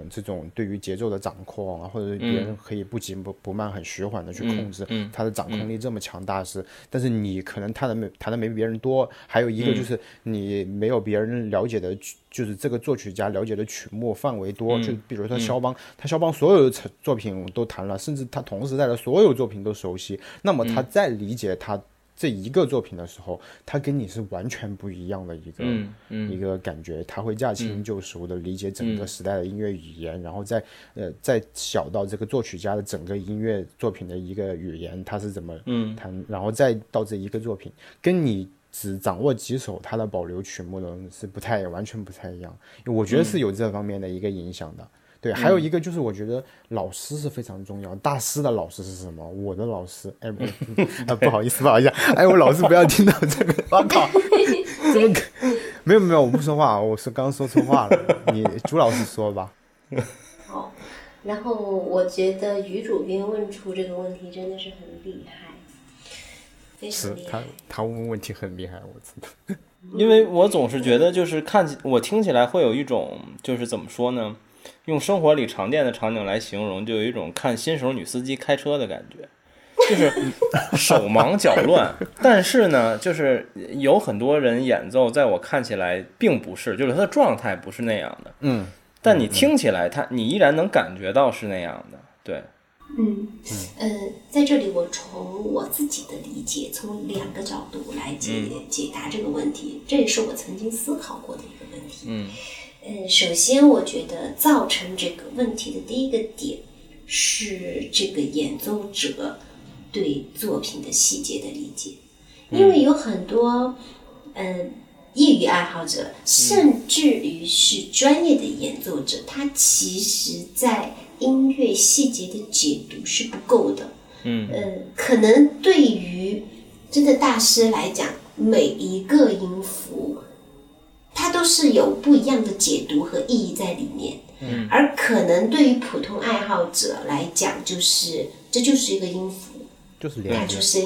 这种对于节奏的掌控啊，或者别人可以不急不不慢，很徐缓的去控制，它的掌控力这么强大是，但是你可能弹的没弹的没别人多，还有一个就是你没有别人了解的。就是这个作曲家了解的曲目范围多，就比如说肖邦，他肖邦所有的作品都弹了，甚至他同时代的所有作品都熟悉。那么他在理解他这一个作品的时候，他跟你是完全不一样的一个一个感觉。他会驾轻就熟的理解整个时代的音乐语言，然后再呃再小到这个作曲家的整个音乐作品的一个语言，他是怎么弹，然后再到这一个作品跟你。只掌握几首他的保留曲目的是不太完全不太一样，我觉得是有这方面的一个影响的。对，还有一个就是我觉得老师是非常重要，大师的老师是什么？我的老师，哎，不 好意思，不好意思，哎，我老师不要听到这个，我靠，怎么？没有没有，我不说话，我是刚说错话了，你朱老师说吧。好，然后我觉得于主编问出这个问题真的是很厉害。是他，他问问题很厉害，我知道。因为我总是觉得，就是看起我听起来会有一种，就是怎么说呢？用生活里常见的场景来形容，就有一种看新手女司机开车的感觉，就是 手忙脚乱。但是呢，就是有很多人演奏，在我看起来并不是，就是他的状态不是那样的。嗯。但你听起来，他你依然能感觉到是那样的，对。嗯，呃，在这里我从我自己的理解，从两个角度来解解答这个问题，这也是我曾经思考过的一个问题。嗯，呃，首先我觉得造成这个问题的第一个点是这个演奏者对作品的细节的理解，因为有很多嗯业余爱好者，甚至于是专业的演奏者，他其实在。音乐细节的解读是不够的，嗯，呃，可能对于真的大师来讲，每一个音符，它都是有不一样的解读和意义在里面，嗯，而可能对于普通爱好者来讲，就是这就是一个音符，就是它就是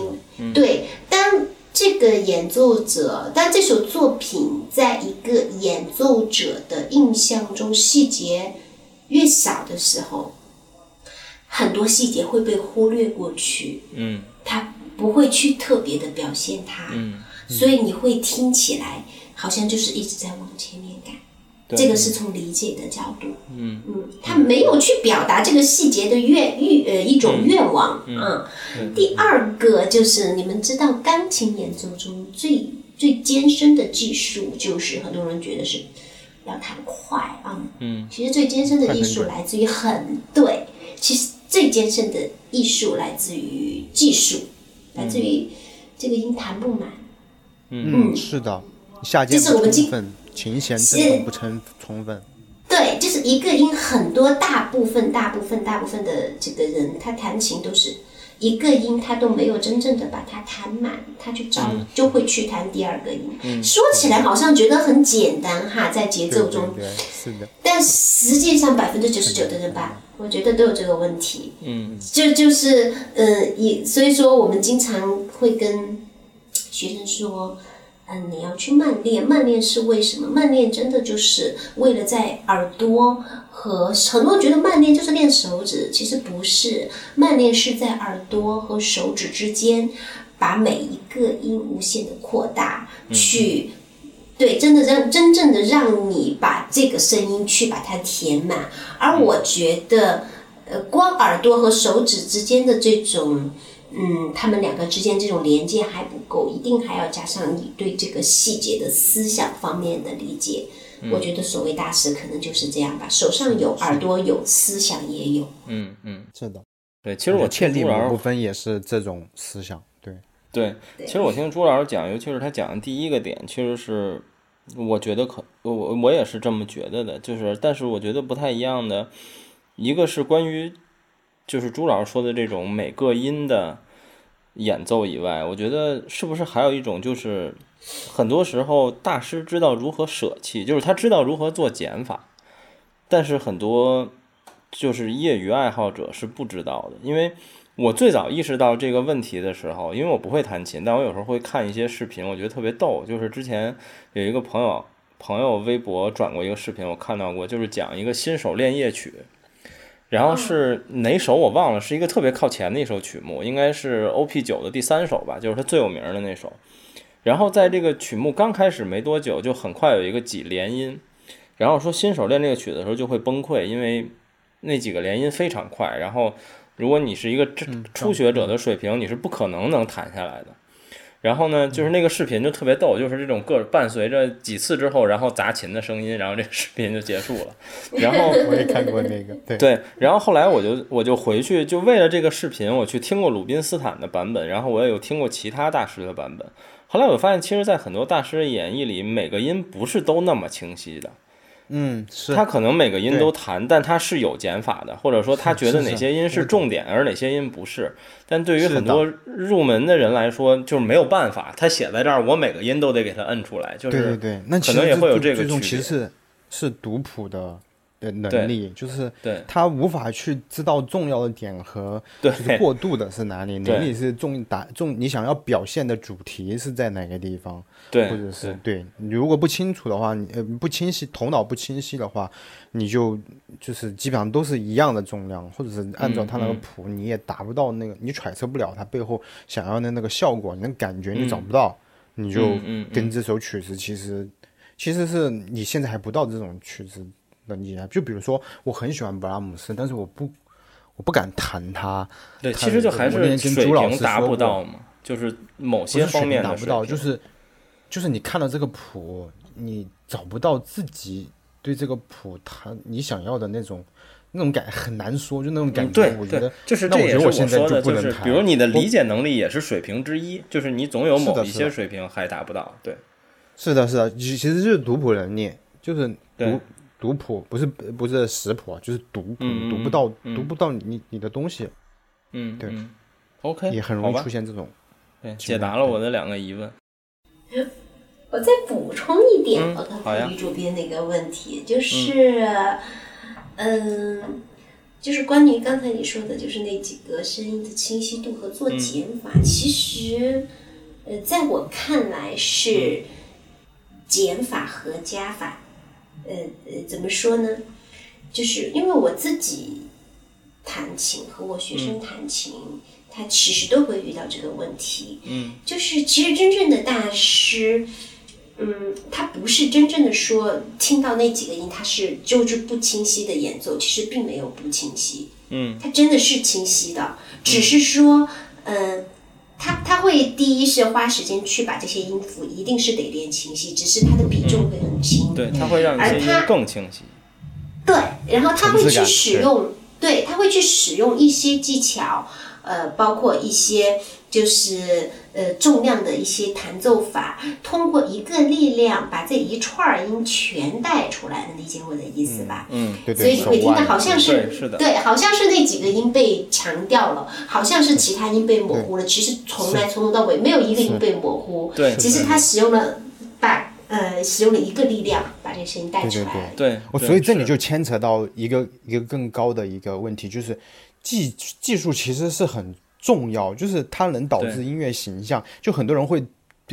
对。当这个演奏者，当这首作品在一个演奏者的印象中，细节。越小的时候，很多细节会被忽略过去。嗯，他不会去特别的表现它。嗯，所以你会听起来好像就是一直在往前面赶。这个是从理解的角度。嗯嗯，他没有去表达这个细节的愿欲呃一种愿望。嗯。第二个就是你们知道，钢琴演奏中最最艰深的技术，就是很多人觉得是。要弹快啊！嗯，其实最艰深的艺术来自于很对，其实最艰深的艺术来自于技术，来自于这个音弹不满。嗯，是的，下键不充分，琴弦振动不成充分。对，就是一个音很多大部分、大部分、大部分的这个人，他弹琴都是一个音他都没有真正的把它弹满，他就找就会去弹第二个音。说起来好像觉得很简单哈，在节奏中，对，是的，但实际上百分之九十九的人吧，我觉得都有这个问题。嗯，就就是嗯，也所以说我们经常会跟学生说。嗯，你要去慢练，慢练是为什么？慢练真的就是为了在耳朵和很多人觉得慢练就是练手指，其实不是，慢练是在耳朵和手指之间，把每一个音无限的扩大，去对，真的让真正的让你把这个声音去把它填满。而我觉得，呃，光耳朵和手指之间的这种。嗯，他们两个之间这种连接还不够，一定还要加上你对这个细节的思想方面的理解。我觉得所谓大师可能就是这样吧，手上有，耳朵有，思想也有。嗯嗯，是的。对，其实我倩丽某部分也是这种思想。对对，其实我听朱老师讲，尤其是他讲的第一个点，其实是我觉得可我我也是这么觉得的，就是但是我觉得不太一样的，一个是关于。就是朱老师说的这种每个音的演奏以外，我觉得是不是还有一种，就是很多时候大师知道如何舍弃，就是他知道如何做减法，但是很多就是业余爱好者是不知道的。因为我最早意识到这个问题的时候，因为我不会弹琴，但我有时候会看一些视频，我觉得特别逗。就是之前有一个朋友朋友微博转过一个视频，我看到过，就是讲一个新手练夜曲。然后是哪首我忘了，是一个特别靠前的一首曲目，应该是 O.P. 九的第三首吧，就是它最有名的那首。然后在这个曲目刚开始没多久，就很快有一个几连音，然后说新手练这个曲子的时候就会崩溃，因为那几个连音非常快，然后如果你是一个初学者的水平，你是不可能能弹下来的。然后呢，就是那个视频就特别逗，就是这种各伴随着几次之后，然后砸琴的声音，然后这个视频就结束了。然后我也看过那个，对对。然后后来我就我就回去，就为了这个视频，我去听过鲁宾斯坦的版本，然后我也有听过其他大师的版本。后来我发现，其实，在很多大师的演绎里，每个音不是都那么清晰的。嗯，是他可能每个音都弹，但他是有减法的，或者说他觉得哪些音是重点，而哪些音不是。但对于很多入门的人来说，就是没有办法，他写在这儿，我每个音都得给他摁出来。就是对对对，那可能也会有这个区别。其实是是读谱的。的能力就是他无法去知道重要的点和就是过渡的是哪里，哪里是重打重你想要表现的主题是在哪个地方，对，或者是对你如果不清楚的话，你呃不清晰头脑不清晰的话，你就就是基本上都是一样的重量，或者是按照他那个谱你也达不到那个你揣测不了他背后想要的那个效果，你的感觉你找不到，你就跟这首曲子其实其实是你现在还不到这种曲子。能力啊，就比如说，我很喜欢布拉姆斯，但是我不，我不敢弹他。对，其实就还是水平达不到嘛，就是某些方面达不到，就是就是你看到这个谱，你找不到自己对这个谱他你想要的那种那种感很难说，就那种感觉。我觉得就是这也是我现在就不能弹。比如你的理解能力也是水平之一，就是你总有某一些水平还达不到。对，是的，是的，其其实就是读谱能力，就是读。读谱不是不是识谱啊，就是读读不到读不到你你的东西，嗯，对，OK，也很容易出现这种，对，解答了我的两个疑问。我再补充一点，我刚才女主编的一个问题，就是，嗯，就是关于刚才你说的，就是那几个声音的清晰度和做减法，其实，呃，在我看来是减法和加法。呃呃，怎么说呢？就是因为我自己弹琴和我学生弹琴，他其实都会遇到这个问题。嗯，就是其实真正的大师，嗯，他不是真正的说听到那几个音，他是就是不清晰的演奏，其实并没有不清晰。嗯，他真的是清晰的，只是说，呃。他他会第一是花时间去把这些音符，一定是得练清晰，只是它的比重会很轻。对，他会让这些音更清晰。对，然后他会去使用，对他会去使用一些技巧，呃，包括一些就是呃重量的一些弹奏法，通过一个力量把这一串儿音全带出来，能理解我的意思吧？嗯，对对，所以你会听到好像对是对，好像是那几个音被强调了，好像是其他音被模糊了。其实从来从头到尾没有一个音被模糊，对只是他使用了把呃使用了一个力量把这个声音带出对对来。对，哦，对所以这里就牵扯到一个一个更高的一个问题，就是技技术其实是很重要，就是它能导致音乐形象。就很多人会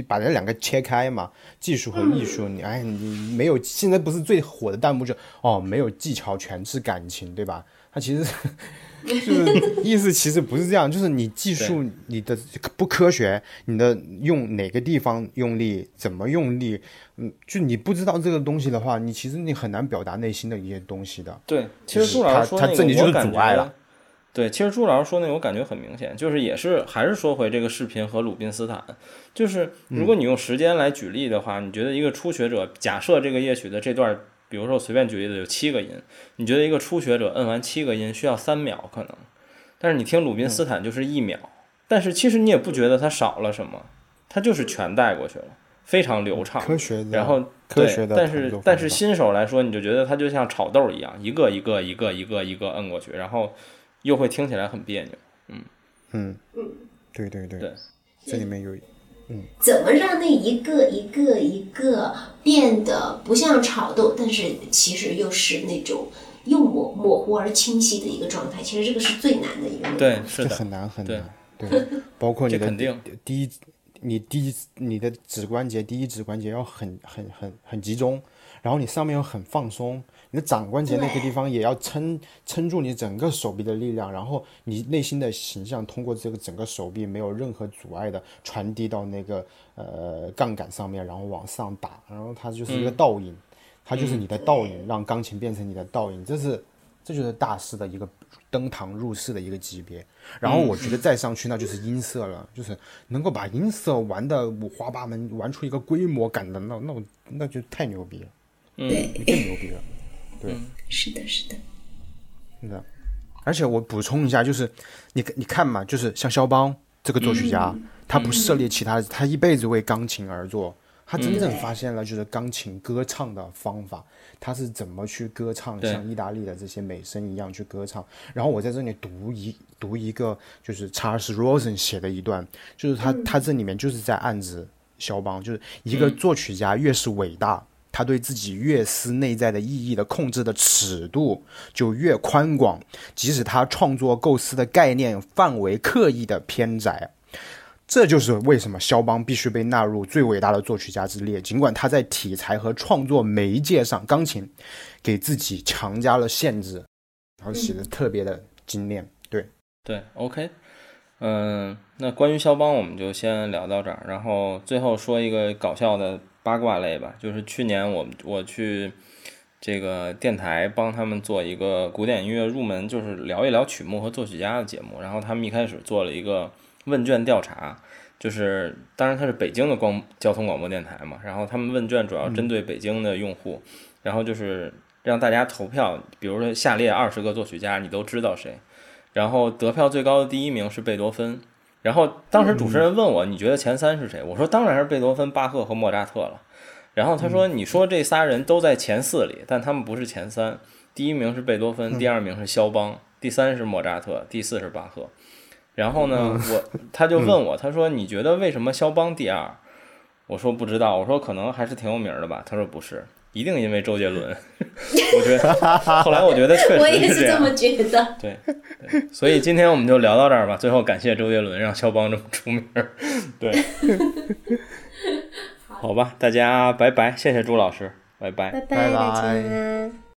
把这两个切开嘛，技术和艺术。你哎，你没有现在不是最火的弹幕就哦，没有技巧全是感情，对吧？它其实 就是意思其实不是这样，就是你技术你的不科学，你的用哪个地方用力，怎么用力，嗯，就你不知道这个东西的话，你其实你很难表达内心的一些东西的。对，其实朱老他师说那个，他这里就是阻碍了。对，其实朱老师说那个，我感觉很明显，就是也是还是说回这个视频和鲁宾斯坦，就是如果你用时间来举例的话，你觉得一个初学者，假设这个夜曲的这段，比如说我随便举例子有七个音，你觉得一个初学者摁完七个音需要三秒可能，但是你听鲁宾斯坦就是一秒，但是其实你也不觉得它少了什么，它就是全带过去了，非常流畅。科学的，然后科学的对，但是但是新手来说，你就觉得它就像炒豆一样，一个一个一个一个一个摁过去，然后又会听起来很别扭。嗯。嗯，对对对，对。这里面有嗯。怎么让那一个一个一个变得不像炒豆，但是其实又是那种又模模糊而清晰的一个状态？其实这个是最难的一个。对，是的，很难很难，对，包括你的肯定。第一，你第一你的指关节第一指关节要很很很很集中，然后你上面又很放松，你的掌关节那个地方也要撑撑住你整个手臂的力量，然后你内心的形象通过这个整个手臂没有任何阻碍的传递到那个呃杠杆上面，然后往上打，然后它就是一个倒影，它就是你的倒影，让钢琴变成你的倒影，这是这就是大师的一个登堂入室的一个级别。然后我觉得再上去那就是音色了，就是能够把音色玩的五花八门，玩出一个规模感的，那那我那就太牛逼了，嗯对，更牛逼了。对，是的，是的。是的。而且我补充一下，就是你你看嘛，就是像肖邦这个作曲家，他不涉猎其他，他一辈子为钢琴而作，他真正发现了就是钢琴歌唱的方法，他是怎么去歌唱，像意大利的这些美声一样去歌唱。然后我在这里读一读一个，就是查尔斯·罗森写的一段，就是他他这里面就是在暗指肖邦，就是一个作曲家越是伟大。他对自己乐思内在的意义的控制的尺度就越宽广，即使他创作构思的概念范围刻意的偏窄。这就是为什么肖邦必须被纳入最伟大的作曲家之列，尽管他在题材和创作媒介上，钢琴给自己强加了限制，然后写的特别的精炼。对，对，OK，嗯，那关于肖邦我们就先聊到这儿，然后最后说一个搞笑的八卦类吧，就是去年我我去这个电台帮他们做一个古典音乐入门，就是聊一聊曲目和作曲家的节目，然后他们一开始做了一个问卷调查。就是，当然它是北京的光交通广播电台嘛，然后他们问卷主要针对北京的用户，然后就是让大家投票，比如说下列二十个作曲家，你都知道谁？然后得票最高的第一名是贝多芬。然后当时主持人问我，你觉得前三是谁？我说当然是贝多芬、巴赫和莫扎特了。然后他说，你说这仨人都在前四里，但他们不是前三。第一名是贝多芬，第二名是肖邦，第三是莫扎特，第四是巴赫。然后呢，我他就问我，他说你觉得为什么肖邦第二？我说不知道，我说可能还是挺有名的吧。他说不是，一定因为周杰伦。我觉得后来我觉得确 我也实。是这么觉得。对，对所以今天我们就聊到这儿吧。最后感谢周杰伦让肖邦这么出名儿。对，好吧，大家拜拜，谢谢朱老师，拜拜拜拜大拜家。